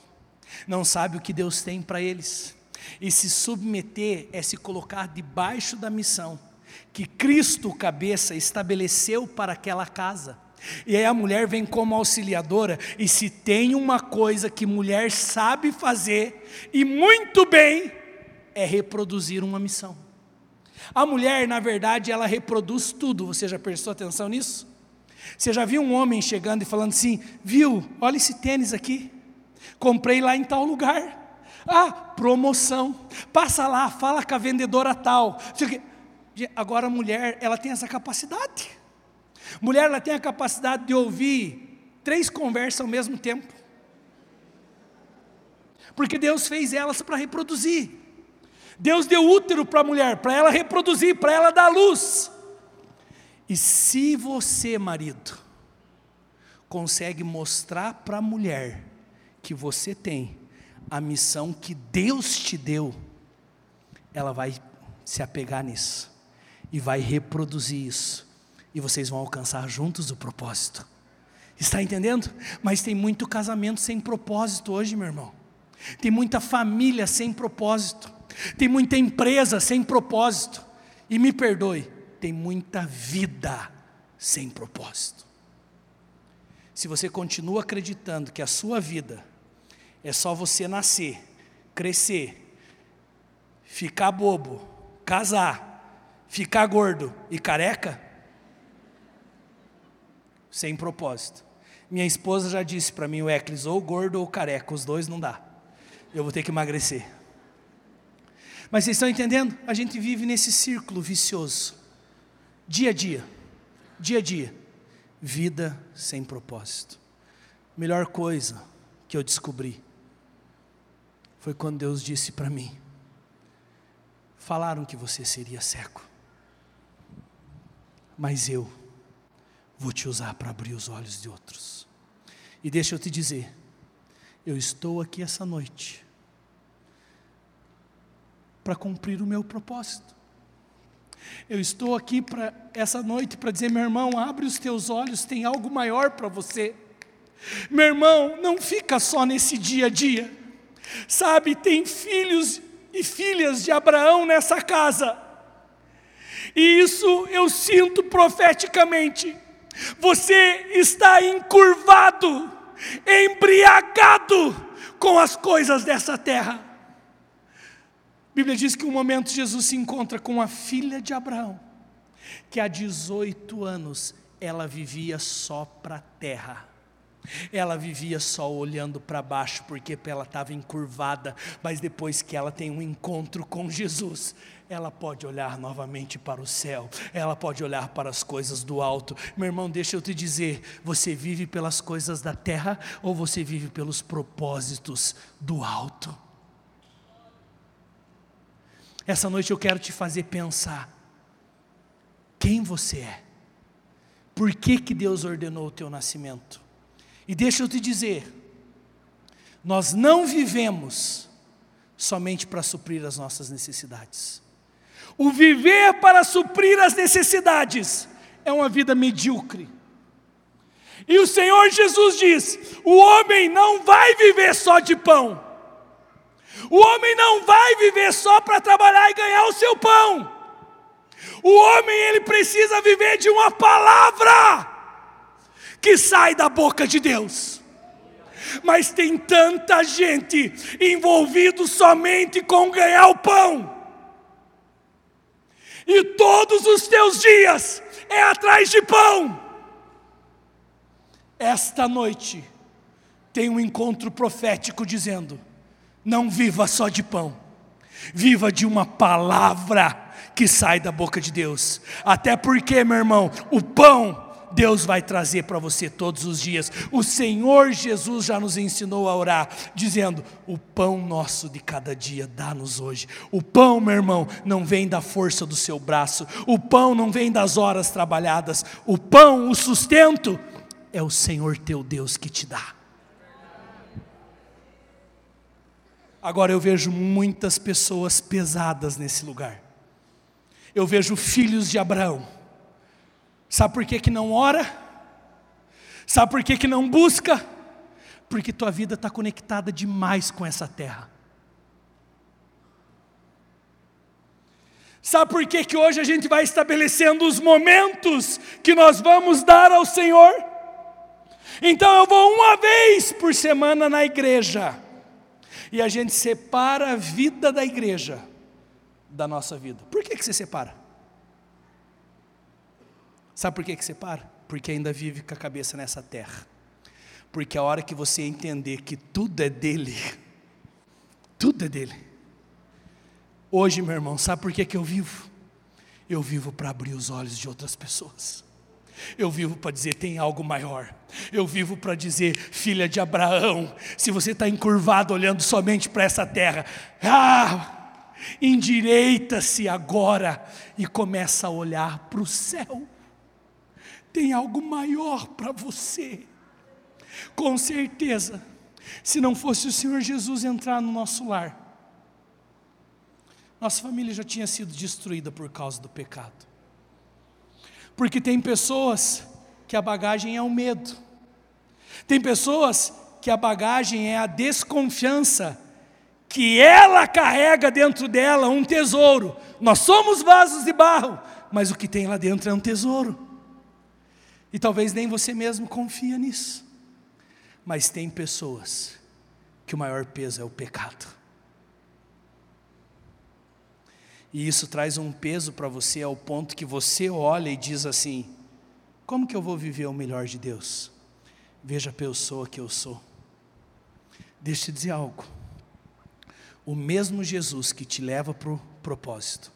não sabem o que Deus tem para eles. E se submeter é se colocar debaixo da missão que Cristo, cabeça, estabeleceu para aquela casa. E aí a mulher vem como auxiliadora, e se tem uma coisa que mulher sabe fazer, e muito bem, é reproduzir uma missão. A mulher, na verdade, ela reproduz tudo. Você já prestou atenção nisso? Você já viu um homem chegando e falando assim: Viu, olha esse tênis aqui. Comprei lá em tal lugar. Ah, promoção. Passa lá, fala com a vendedora tal. Agora a mulher, ela tem essa capacidade. Mulher, ela tem a capacidade de ouvir três conversas ao mesmo tempo. Porque Deus fez elas para reproduzir. Deus deu útero para a mulher, para ela reproduzir, para ela dar luz. E se você, marido, consegue mostrar para a mulher que você tem a missão que Deus te deu, ela vai se apegar nisso e vai reproduzir isso, e vocês vão alcançar juntos o propósito. Está entendendo? Mas tem muito casamento sem propósito hoje, meu irmão. Tem muita família sem propósito. Tem muita empresa sem propósito. E me perdoe, tem muita vida sem propósito. Se você continua acreditando que a sua vida é só você nascer, crescer, ficar bobo, casar, ficar gordo e careca, sem propósito. Minha esposa já disse para mim, o Eclis, ou gordo ou careca, os dois não dá. Eu vou ter que emagrecer. Mas vocês estão entendendo? A gente vive nesse círculo vicioso, dia a dia, dia a dia, vida sem propósito. Melhor coisa que eu descobri foi quando Deus disse para mim: falaram que você seria cego, mas eu vou te usar para abrir os olhos de outros. E deixa eu te dizer, eu estou aqui essa noite para cumprir o meu propósito. Eu estou aqui para essa noite para dizer, meu irmão, abre os teus olhos, tem algo maior para você. Meu irmão, não fica só nesse dia a dia. Sabe, tem filhos e filhas de Abraão nessa casa. E isso eu sinto profeticamente. Você está encurvado, embriagado com as coisas dessa terra. A Bíblia diz que um momento Jesus se encontra com a filha de Abraão, que há 18 anos ela vivia só para a terra. Ela vivia só olhando para baixo porque ela estava encurvada, mas depois que ela tem um encontro com Jesus, ela pode olhar novamente para o céu, ela pode olhar para as coisas do alto. Meu irmão, deixa eu te dizer: você vive pelas coisas da terra ou você vive pelos propósitos do alto? Essa noite eu quero te fazer pensar quem você é. Por que, que Deus ordenou o teu nascimento? E deixa eu te dizer, nós não vivemos somente para suprir as nossas necessidades. O viver para suprir as necessidades é uma vida medíocre. E o Senhor Jesus diz: o homem não vai viver só de pão. O homem não vai viver só para trabalhar e ganhar o seu pão. O homem ele precisa viver de uma palavra que sai da boca de Deus. Mas tem tanta gente envolvido somente com ganhar o pão. E todos os teus dias é atrás de pão. Esta noite tem um encontro profético dizendo: não viva só de pão, viva de uma palavra que sai da boca de Deus. Até porque, meu irmão, o pão Deus vai trazer para você todos os dias. O Senhor Jesus já nos ensinou a orar, dizendo: O pão nosso de cada dia dá-nos hoje. O pão, meu irmão, não vem da força do seu braço, o pão não vem das horas trabalhadas, o pão, o sustento, é o Senhor teu Deus que te dá. Agora eu vejo muitas pessoas pesadas nesse lugar eu vejo filhos de Abraão. Sabe por que, que não ora? Sabe por que, que não busca? Porque tua vida está conectada demais com essa terra. Sabe por que, que hoje a gente vai estabelecendo os momentos que nós vamos dar ao Senhor? Então eu vou uma vez por semana na igreja, e a gente separa a vida da igreja da nossa vida. Por que, que você separa? Sabe por que, que separa? Porque ainda vive com a cabeça nessa terra. Porque a hora que você entender que tudo é dele, tudo é dele. Hoje, meu irmão, sabe por que, que eu vivo? Eu vivo para abrir os olhos de outras pessoas. Eu vivo para dizer: tem algo maior. Eu vivo para dizer, filha de Abraão, se você está encurvado olhando somente para essa terra, ah, endireita-se agora e começa a olhar para o céu. Tem algo maior para você. Com certeza, se não fosse o Senhor Jesus entrar no nosso lar, nossa família já tinha sido destruída por causa do pecado. Porque tem pessoas que a bagagem é o medo, tem pessoas que a bagagem é a desconfiança que ela carrega dentro dela um tesouro. Nós somos vasos de barro, mas o que tem lá dentro é um tesouro. E talvez nem você mesmo confia nisso. Mas tem pessoas que o maior peso é o pecado. E isso traz um peso para você ao ponto que você olha e diz assim: como que eu vou viver o melhor de Deus? Veja a pessoa que eu sou. Deixa eu te dizer algo o mesmo Jesus que te leva para o propósito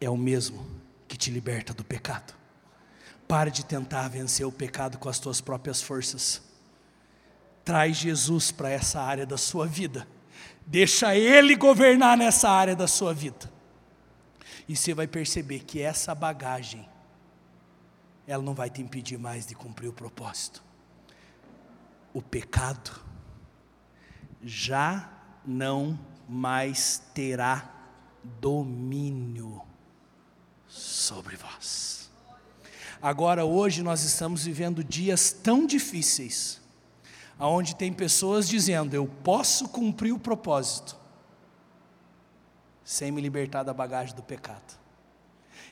é o mesmo que te liberta do pecado. Pare de tentar vencer o pecado com as tuas próprias forças. Traz Jesus para essa área da sua vida. Deixa Ele governar nessa área da sua vida. E você vai perceber que essa bagagem, ela não vai te impedir mais de cumprir o propósito. O pecado já não mais terá domínio sobre vós. Agora, hoje, nós estamos vivendo dias tão difíceis, aonde tem pessoas dizendo: Eu posso cumprir o propósito, sem me libertar da bagagem do pecado.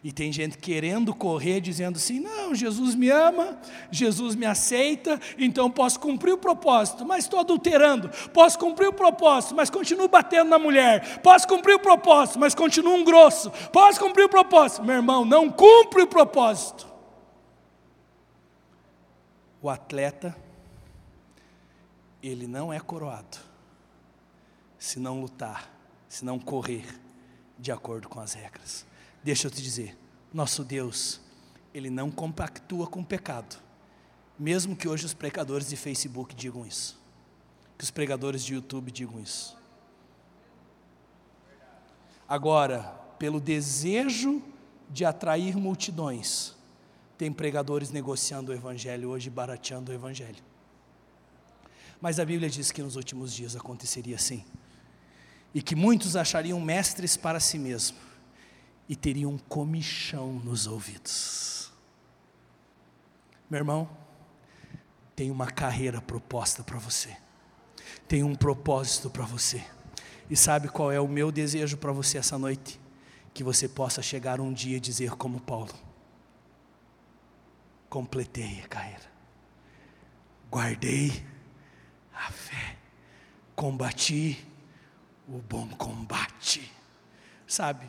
E tem gente querendo correr, dizendo assim: não, Jesus me ama, Jesus me aceita, então posso cumprir o propósito, mas estou adulterando. Posso cumprir o propósito, mas continuo batendo na mulher. Posso cumprir o propósito, mas continuo um grosso. Posso cumprir o propósito. Meu irmão, não cumpre o propósito. O atleta, ele não é coroado se não lutar, se não correr de acordo com as regras. Deixa eu te dizer, nosso Deus, Ele não compactua com o pecado, mesmo que hoje os pregadores de Facebook digam isso, que os pregadores de YouTube digam isso. Agora, pelo desejo de atrair multidões, tem pregadores negociando o Evangelho hoje, barateando o Evangelho. Mas a Bíblia diz que nos últimos dias aconteceria assim, e que muitos achariam mestres para si mesmos e teriam comichão nos ouvidos. Meu irmão, tem uma carreira proposta para você, tem um propósito para você, e sabe qual é o meu desejo para você essa noite? Que você possa chegar um dia e dizer, como Paulo: completei a carreira, guardei a fé, combati o bom combate, sabe?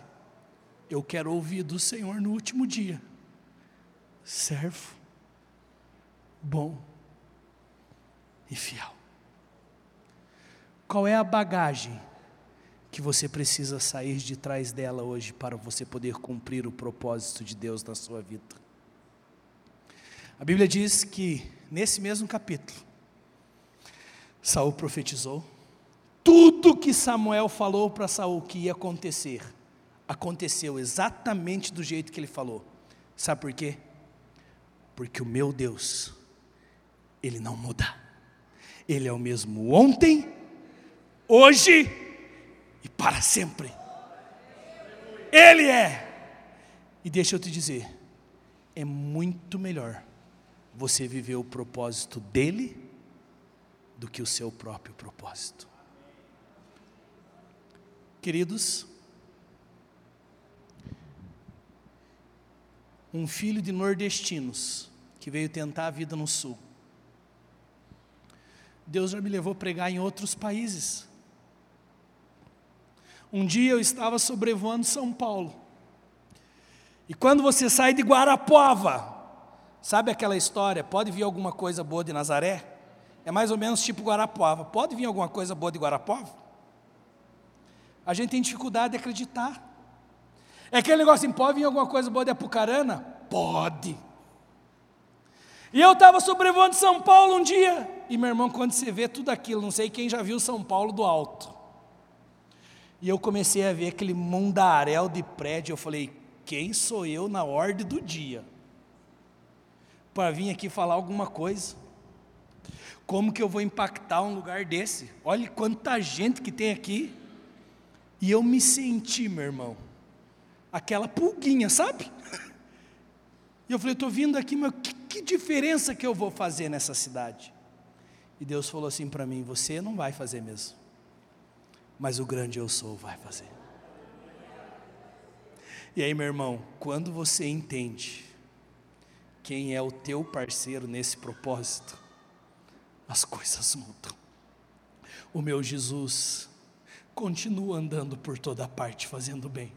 eu quero ouvir do Senhor no último dia. Servo, bom e fiel. Qual é a bagagem que você precisa sair de trás dela hoje para você poder cumprir o propósito de Deus na sua vida? A Bíblia diz que nesse mesmo capítulo, Saul profetizou tudo que Samuel falou para Saul que ia acontecer aconteceu exatamente do jeito que ele falou. Sabe por quê? Porque o meu Deus, ele não muda. Ele é o mesmo ontem, hoje e para sempre. Ele é. E deixa eu te dizer, é muito melhor você viver o propósito dele do que o seu próprio propósito. Queridos, um filho de nordestinos que veio tentar a vida no sul. Deus já me levou a pregar em outros países. Um dia eu estava sobrevoando São Paulo. E quando você sai de Guarapuava, sabe aquela história? Pode vir alguma coisa boa de Nazaré? É mais ou menos tipo Guarapuava. Pode vir alguma coisa boa de Guarapuava? A gente tem dificuldade de acreditar. É aquele negócio assim, pode vir alguma coisa boa de Apucarana? Pode. E eu estava sobrevoando São Paulo um dia, e meu irmão, quando você vê tudo aquilo, não sei quem já viu São Paulo do alto. E eu comecei a ver aquele mundaréu de prédio, eu falei, quem sou eu na ordem do dia? Para vir aqui falar alguma coisa. Como que eu vou impactar um lugar desse? Olha quanta gente que tem aqui. E eu me senti, meu irmão, aquela pulguinha, sabe? E eu falei, estou vindo aqui, mas que, que diferença que eu vou fazer nessa cidade? E Deus falou assim para mim: Você não vai fazer mesmo, mas o grande eu sou vai fazer. E aí, meu irmão, quando você entende quem é o teu parceiro nesse propósito, as coisas mudam. O meu Jesus continua andando por toda parte fazendo bem.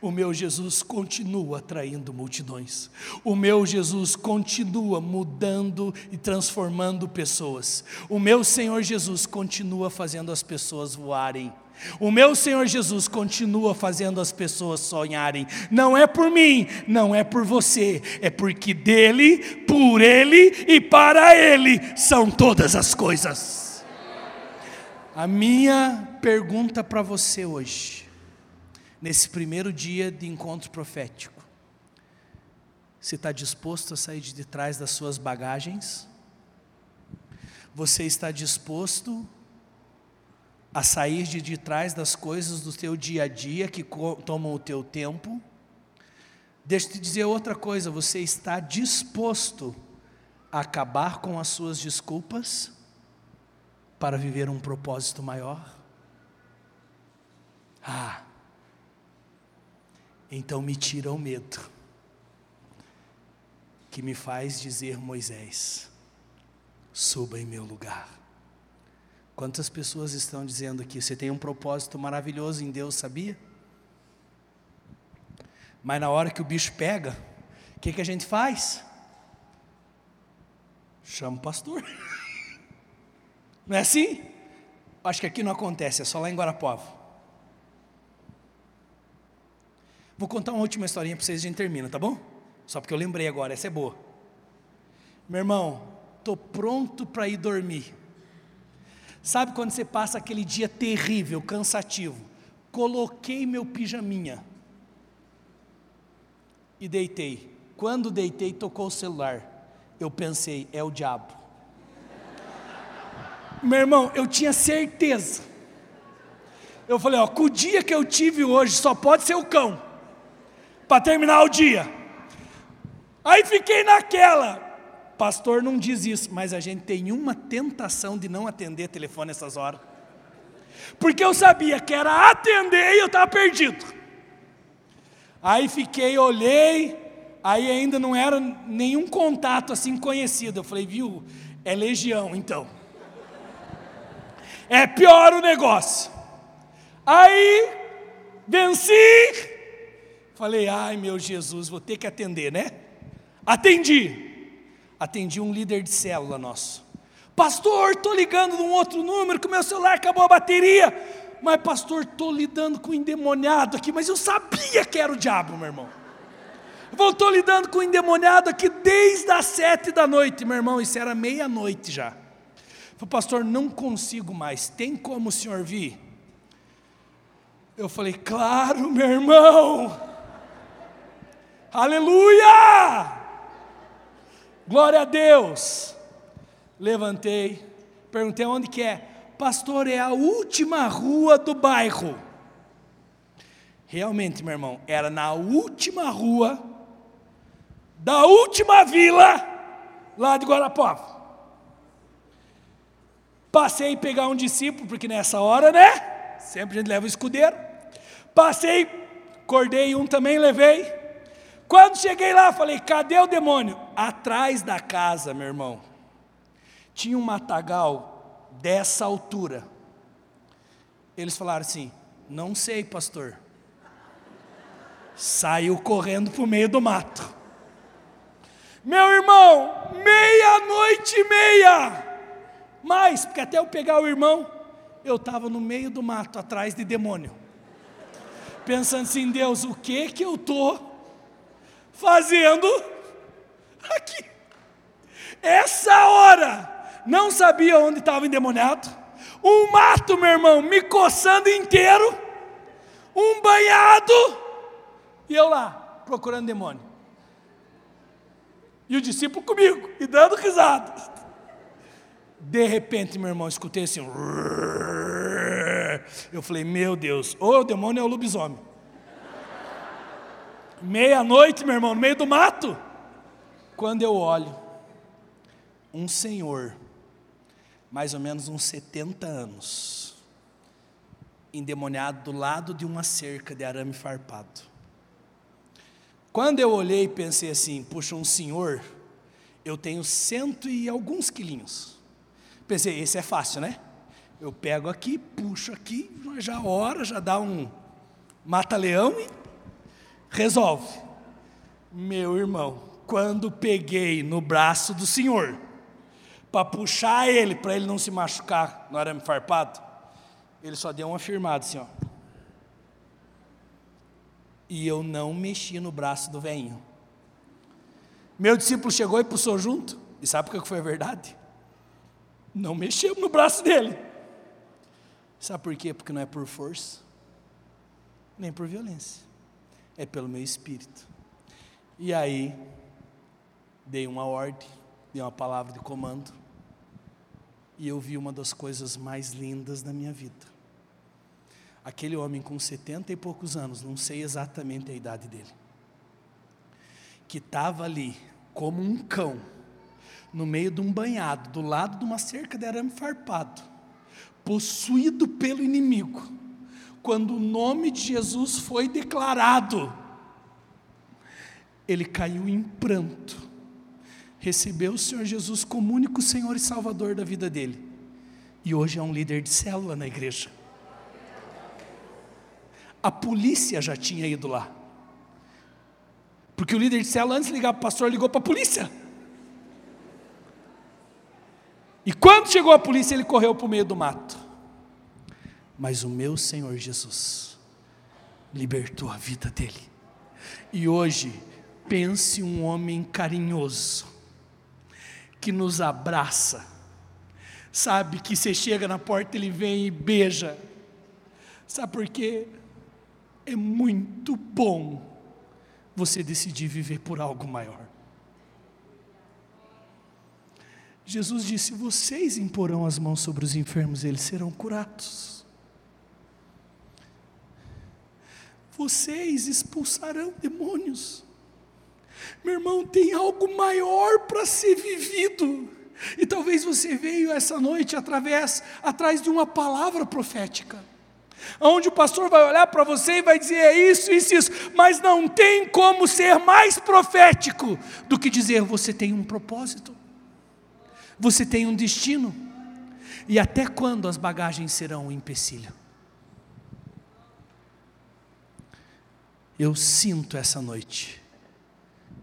O meu Jesus continua atraindo multidões. O meu Jesus continua mudando e transformando pessoas. O meu Senhor Jesus continua fazendo as pessoas voarem. O meu Senhor Jesus continua fazendo as pessoas sonharem. Não é por mim, não é por você, é porque dele, por ele e para ele são todas as coisas. A minha pergunta para você hoje nesse primeiro dia de encontro profético? Você está disposto a sair de trás das suas bagagens? Você está disposto a sair de, de trás das coisas do teu dia a dia que tomam o teu tempo? Deixa eu te dizer outra coisa, você está disposto a acabar com as suas desculpas para viver um propósito maior? Ah, Então me tira o medo, que me faz dizer Moisés: suba em meu lugar. Quantas pessoas estão dizendo aqui, você tem um propósito maravilhoso em Deus, sabia? Mas na hora que o bicho pega, o que, que a gente faz? Chama o pastor. Não é assim? Acho que aqui não acontece, é só lá em Guarapuava. Vou contar uma última historinha para vocês e a gente termina, tá bom? Só porque eu lembrei agora, essa é boa. Meu irmão, estou pronto para ir dormir. Sabe quando você passa aquele dia terrível, cansativo? Coloquei meu pijaminha e deitei. Quando deitei, tocou o celular. Eu pensei, é o diabo. Meu irmão, eu tinha certeza. Eu falei, ó, com o dia que eu tive hoje, só pode ser o cão. Para terminar o dia. Aí fiquei naquela. Pastor não diz isso, mas a gente tem uma tentação de não atender telefone nessas horas. Porque eu sabia que era atender e eu estava perdido. Aí fiquei, olhei, aí ainda não era nenhum contato assim conhecido. Eu falei, viu, é legião então. É pior o negócio. Aí venci. Falei, ai meu Jesus, vou ter que atender, né? Atendi. Atendi um líder de célula nosso. Pastor, estou ligando num outro número, que o meu celular acabou a bateria. Mas, pastor, estou lidando com um endemoniado aqui, mas eu sabia que era o diabo, meu irmão. Estou lidando com um endemoniado aqui desde as sete da noite, meu irmão. Isso era meia-noite já. Falei, pastor, não consigo mais. Tem como o senhor vir? Eu falei, claro, meu irmão. Aleluia! Glória a Deus. Levantei, perguntei onde que é. Pastor, é a última rua do bairro. Realmente, meu irmão, era na última rua da última vila lá de Guarapava. Passei a pegar um discípulo, porque nessa hora, né? Sempre a gente leva o escudeiro. Passei, acordei um também, levei. Quando cheguei lá, falei: cadê o demônio? Atrás da casa, meu irmão. Tinha um matagal dessa altura. Eles falaram assim: não sei, pastor. Saiu correndo para o meio do mato. Meu irmão, meia-noite e meia. Mais, porque até eu pegar o irmão, eu estava no meio do mato, atrás de demônio. Pensando assim, Deus, o que que eu estou fazendo aqui? Essa hora, não sabia onde estava endemoniado. Um mato, meu irmão, me coçando inteiro. Um banhado. E eu lá, procurando demônio. E o discípulo comigo, e dando risada. De repente, meu irmão, escutei assim. Eu falei, meu Deus, ou o demônio é o lobisomem. Meia-noite, meu irmão, no meio do mato. Quando eu olho, um senhor, mais ou menos uns 70 anos, endemoniado do lado de uma cerca de arame farpado. Quando eu olhei e pensei assim, puxa, um senhor, eu tenho cento e alguns quilinhos. Pensei, esse é fácil, né? Eu pego aqui, puxo aqui, já ora, já dá um mata-leão e resolve. Meu irmão, quando peguei no braço do Senhor, para puxar ele, para ele não se machucar no arame farpado, ele só deu uma firmada assim, ó. E eu não mexi no braço do velhinho. Meu discípulo chegou e puxou junto. E sabe o que foi a verdade? Não mexemos no braço dele. Sabe por quê? Porque não é por força, nem por violência é pelo meu espírito. E aí, dei uma ordem, dei uma palavra de comando, e eu vi uma das coisas mais lindas da minha vida. Aquele homem com setenta e poucos anos, não sei exatamente a idade dele, que estava ali como um cão, no meio de um banhado, do lado de uma cerca de arame farpado, possuído pelo inimigo quando o nome de Jesus foi declarado, ele caiu em pranto, recebeu o Senhor Jesus como único Senhor e Salvador da vida dele, e hoje é um líder de célula na igreja. A polícia já tinha ido lá, porque o líder de célula, antes de ligar para o pastor, ligou para a polícia. E quando chegou a polícia, ele correu para o meio do mato. Mas o meu Senhor Jesus libertou a vida dele. E hoje, pense um homem carinhoso, que nos abraça, sabe que você chega na porta, ele vem e beija. Sabe por quê? É muito bom você decidir viver por algo maior. Jesus disse: Vocês imporão as mãos sobre os enfermos, eles serão curados. Vocês expulsarão demônios. Meu irmão, tem algo maior para ser vivido. E talvez você veio essa noite através atrás de uma palavra profética. Onde o pastor vai olhar para você e vai dizer é isso, isso, isso, mas não tem como ser mais profético do que dizer você tem um propósito. Você tem um destino. E até quando as bagagens serão um empecilho? Eu sinto essa noite.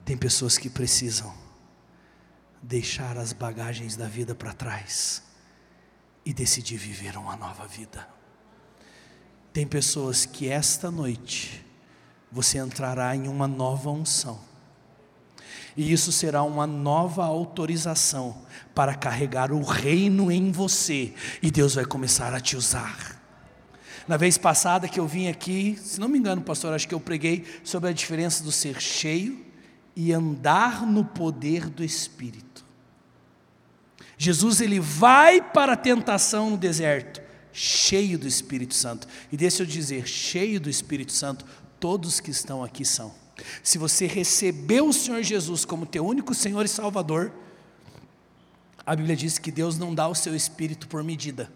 Tem pessoas que precisam deixar as bagagens da vida para trás e decidir viver uma nova vida. Tem pessoas que esta noite você entrará em uma nova unção e isso será uma nova autorização para carregar o reino em você, e Deus vai começar a te usar. Na vez passada que eu vim aqui, se não me engano, pastor, acho que eu preguei sobre a diferença do ser cheio e andar no poder do Espírito. Jesus ele vai para a tentação no deserto, cheio do Espírito Santo. E deixa eu dizer, cheio do Espírito Santo, todos que estão aqui são. Se você recebeu o Senhor Jesus como teu único Senhor e Salvador, a Bíblia diz que Deus não dá o seu espírito por medida.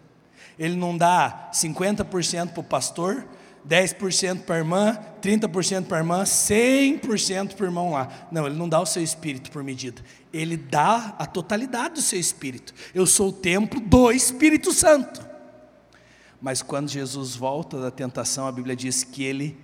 Ele não dá 50% para o pastor, 10% para a irmã, 30% para a irmã, 100% para o irmão lá. Não, ele não dá o seu espírito por medida. Ele dá a totalidade do seu espírito. Eu sou o templo do Espírito Santo. Mas quando Jesus volta da tentação, a Bíblia diz que ele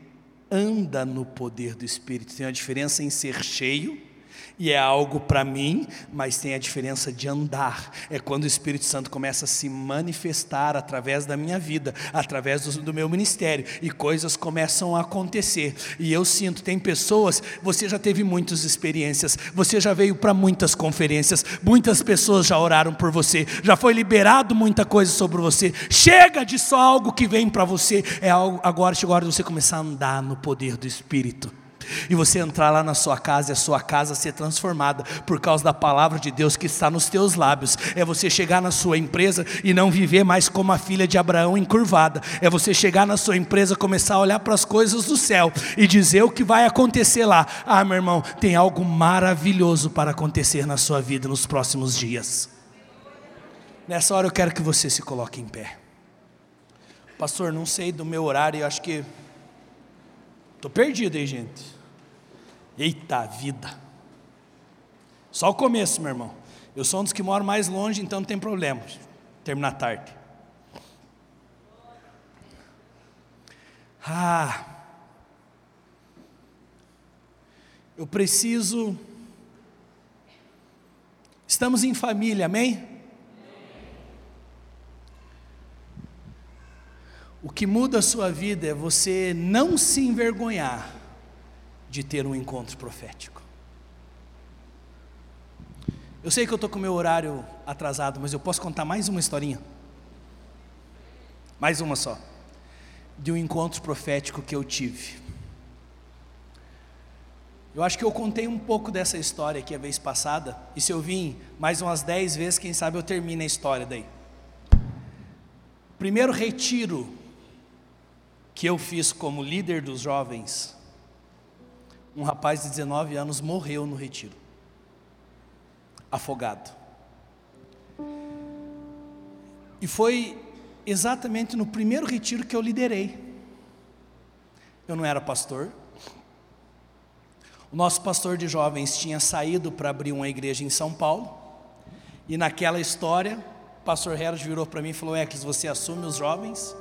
anda no poder do Espírito. Tem a diferença em ser cheio e é algo para mim, mas tem a diferença de andar. É quando o Espírito Santo começa a se manifestar através da minha vida, através do, do, meu ministério, e coisas começam a acontecer. E eu sinto, tem pessoas, você já teve muitas experiências, você já veio para muitas conferências, muitas pessoas já oraram por você, já foi liberado muita coisa sobre você. Chega de só algo que vem para você, é algo, agora chegou a hora de você começar a andar no poder do Espírito e você entrar lá na sua casa e a sua casa ser transformada por causa da palavra de Deus que está nos teus lábios. É você chegar na sua empresa e não viver mais como a filha de Abraão encurvada. É você chegar na sua empresa, começar a olhar para as coisas do céu e dizer o que vai acontecer lá. Ah, meu irmão, tem algo maravilhoso para acontecer na sua vida nos próximos dias. Nessa hora eu quero que você se coloque em pé. Pastor, não sei do meu horário, eu acho que Estou perdido aí, gente. Eita vida. Só o começo, meu irmão. Eu sou um dos que moro mais longe, então não tem problema. Terminar tarde. Ah. Eu preciso. Estamos em família, amém? O que muda a sua vida é você não se envergonhar de ter um encontro profético. Eu sei que eu estou com o meu horário atrasado, mas eu posso contar mais uma historinha? Mais uma só. De um encontro profético que eu tive. Eu acho que eu contei um pouco dessa história aqui a vez passada, e se eu vim mais umas dez vezes, quem sabe eu termino a história daí. Primeiro retiro que eu fiz como líder dos jovens, um rapaz de 19 anos morreu no retiro, afogado. E foi exatamente no primeiro retiro que eu liderei. Eu não era pastor. O nosso pastor de jovens tinha saído para abrir uma igreja em São Paulo, e naquela história, o pastor Herold virou para mim e falou: Eclis, você assume os jovens?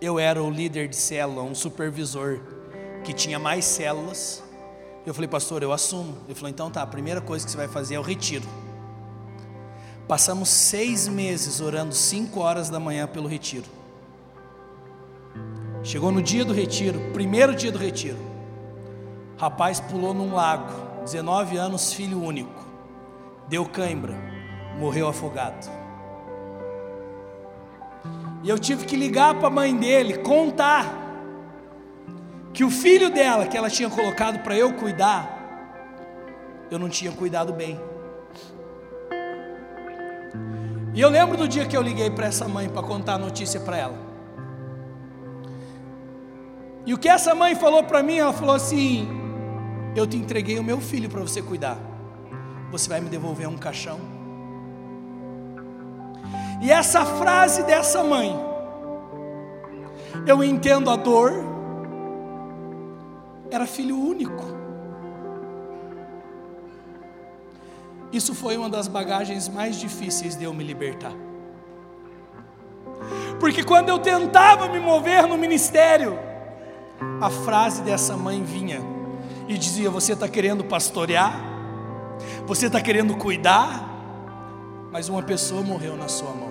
Eu era o líder de célula, um supervisor que tinha mais células. Eu falei, pastor, eu assumo. Ele falou, então tá, a primeira coisa que você vai fazer é o retiro. Passamos seis meses orando cinco horas da manhã pelo retiro. Chegou no dia do retiro, primeiro dia do retiro. Rapaz pulou num lago, 19 anos, filho único. Deu cãibra, morreu afogado. E eu tive que ligar para a mãe dele, contar que o filho dela, que ela tinha colocado para eu cuidar, eu não tinha cuidado bem. E eu lembro do dia que eu liguei para essa mãe para contar a notícia para ela. E o que essa mãe falou para mim, ela falou assim: Eu te entreguei o meu filho para você cuidar. Você vai me devolver um caixão? E essa frase dessa mãe, eu entendo a dor, era filho único. Isso foi uma das bagagens mais difíceis de eu me libertar. Porque quando eu tentava me mover no ministério, a frase dessa mãe vinha e dizia: Você está querendo pastorear, você está querendo cuidar, mas uma pessoa morreu na sua mão.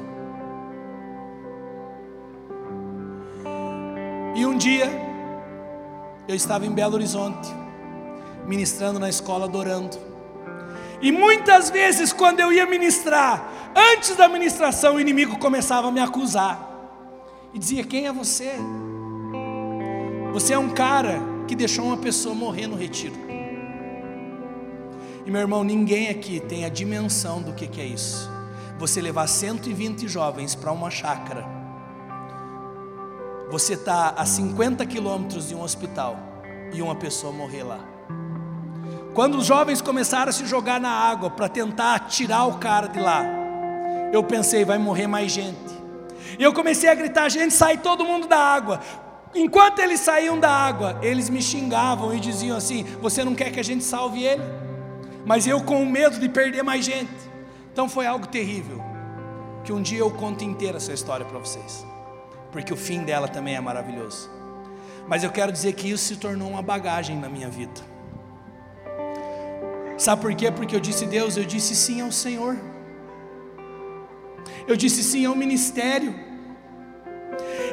E um dia, eu estava em Belo Horizonte, ministrando na escola, adorando. E muitas vezes, quando eu ia ministrar, antes da ministração, o inimigo começava a me acusar e dizia: Quem é você? Você é um cara que deixou uma pessoa morrer no retiro. E meu irmão, ninguém aqui tem a dimensão do que, é isso. Você levar 120 jovens para uma chácara. Você está a 50 quilômetros de um hospital e uma pessoa morrer lá. Quando os jovens começaram a se jogar na água para tentar tirar o cara de lá, eu pensei, vai morrer mais gente. E eu comecei a gritar: gente, sai todo mundo da água. Enquanto eles saíam da água, eles me xingavam e diziam assim: Você não quer que a gente salve ele? Mas eu com medo de perder mais gente. Então foi algo terrível. Que um dia eu conto inteira essa história para vocês, porque o fim dela também é maravilhoso. Mas eu quero dizer que isso se tornou uma bagagem na minha vida. Sabe por quê? Porque eu disse Deus, eu disse sim ao Senhor. Eu disse sim ao ministério.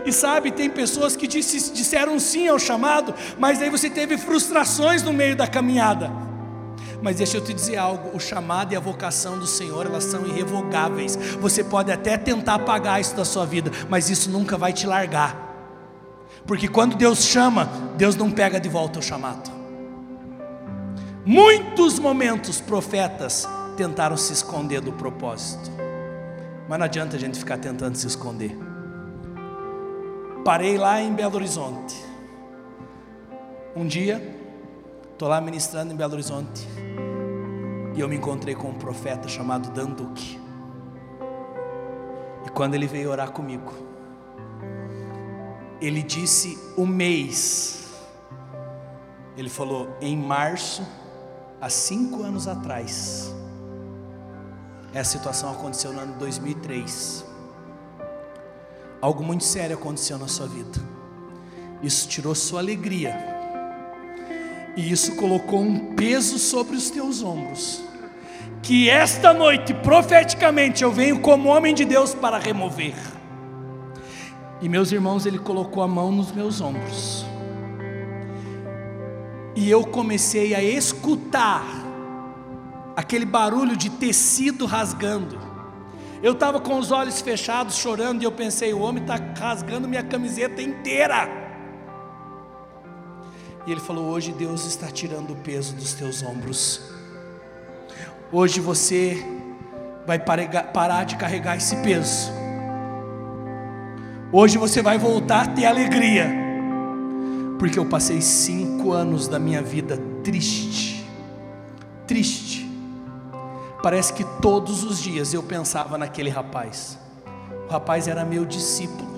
E sabe, tem pessoas que disse, disseram sim ao chamado, mas aí você teve frustrações no meio da caminhada. Mas deixa eu te dizer algo: o chamado e a vocação do Senhor, elas são irrevogáveis. Você pode até tentar apagar isso da sua vida, mas isso nunca vai te largar. Porque quando Deus chama, Deus não pega de volta o chamado. Muitos momentos profetas tentaram se esconder do propósito, mas não adianta a gente ficar tentando se esconder. Parei lá em Belo Horizonte. Um dia, estou lá ministrando em Belo Horizonte, e eu me encontrei com um profeta chamado Danduque. E quando ele veio orar comigo, ele disse o mês. Ele falou: em março há cinco anos atrás. Essa situação aconteceu no ano 2003. Algo muito sério aconteceu na sua vida. Isso tirou sua alegria. E isso colocou um peso sobre os teus ombros. Que esta noite, profeticamente, eu venho como homem de Deus para remover. E meus irmãos, ele colocou a mão nos meus ombros e eu comecei a escutar aquele barulho de tecido rasgando. Eu estava com os olhos fechados, chorando, e eu pensei: o homem está rasgando minha camiseta inteira. E ele falou: hoje Deus está tirando o peso dos teus ombros. Hoje você vai parar de carregar esse peso. Hoje você vai voltar a ter alegria porque eu passei cinco anos da minha vida triste, triste. Parece que todos os dias eu pensava naquele rapaz. O rapaz era meu discípulo,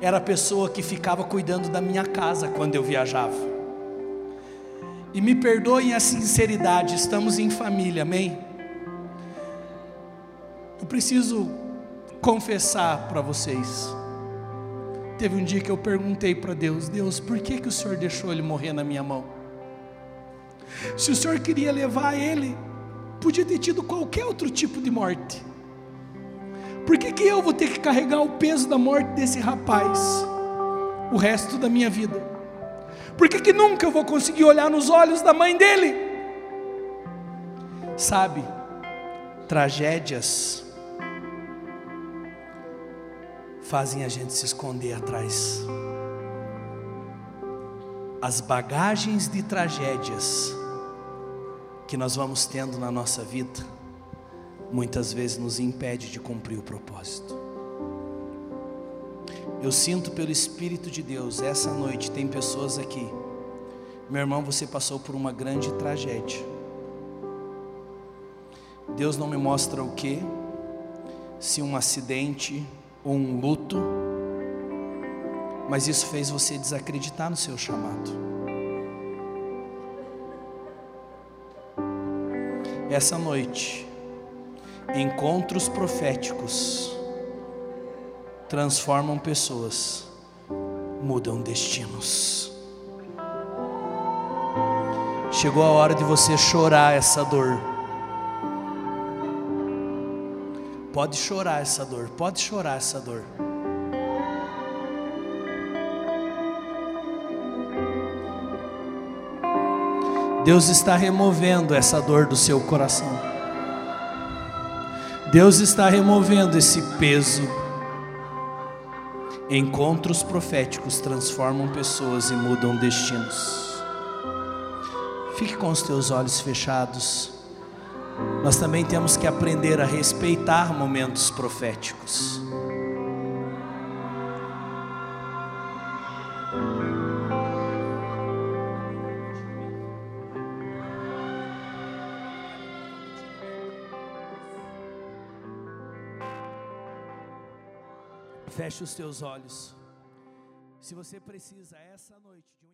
era a pessoa que ficava cuidando da minha casa quando eu viajava. E me perdoem a sinceridade, estamos em família, amém? Eu preciso confessar para vocês. Teve um dia que eu perguntei para Deus: Deus, por que, que o Senhor deixou ele morrer na minha mão? Se o Senhor queria levar ele, podia ter tido qualquer outro tipo de morte. Por que, que eu vou ter que carregar o peso da morte desse rapaz o resto da minha vida? Por que, que nunca eu vou conseguir olhar nos olhos da mãe dele? Sabe, tragédias fazem a gente se esconder atrás. As bagagens de tragédias que nós vamos tendo na nossa vida, muitas vezes nos impede de cumprir o propósito. Eu sinto pelo Espírito de Deus, essa noite tem pessoas aqui. Meu irmão, você passou por uma grande tragédia. Deus não me mostra o que, se um acidente ou um luto, mas isso fez você desacreditar no seu chamado. Essa noite, encontros proféticos transformam pessoas, mudam destinos. Chegou a hora de você chorar essa dor. Pode chorar essa dor, pode chorar essa dor. Deus está removendo essa dor do seu coração. Deus está removendo esse peso. Encontros proféticos transformam pessoas e mudam destinos. Fique com os teus olhos fechados. Nós também temos que aprender a respeitar momentos proféticos. Feche os teus olhos. Se você precisa essa noite de um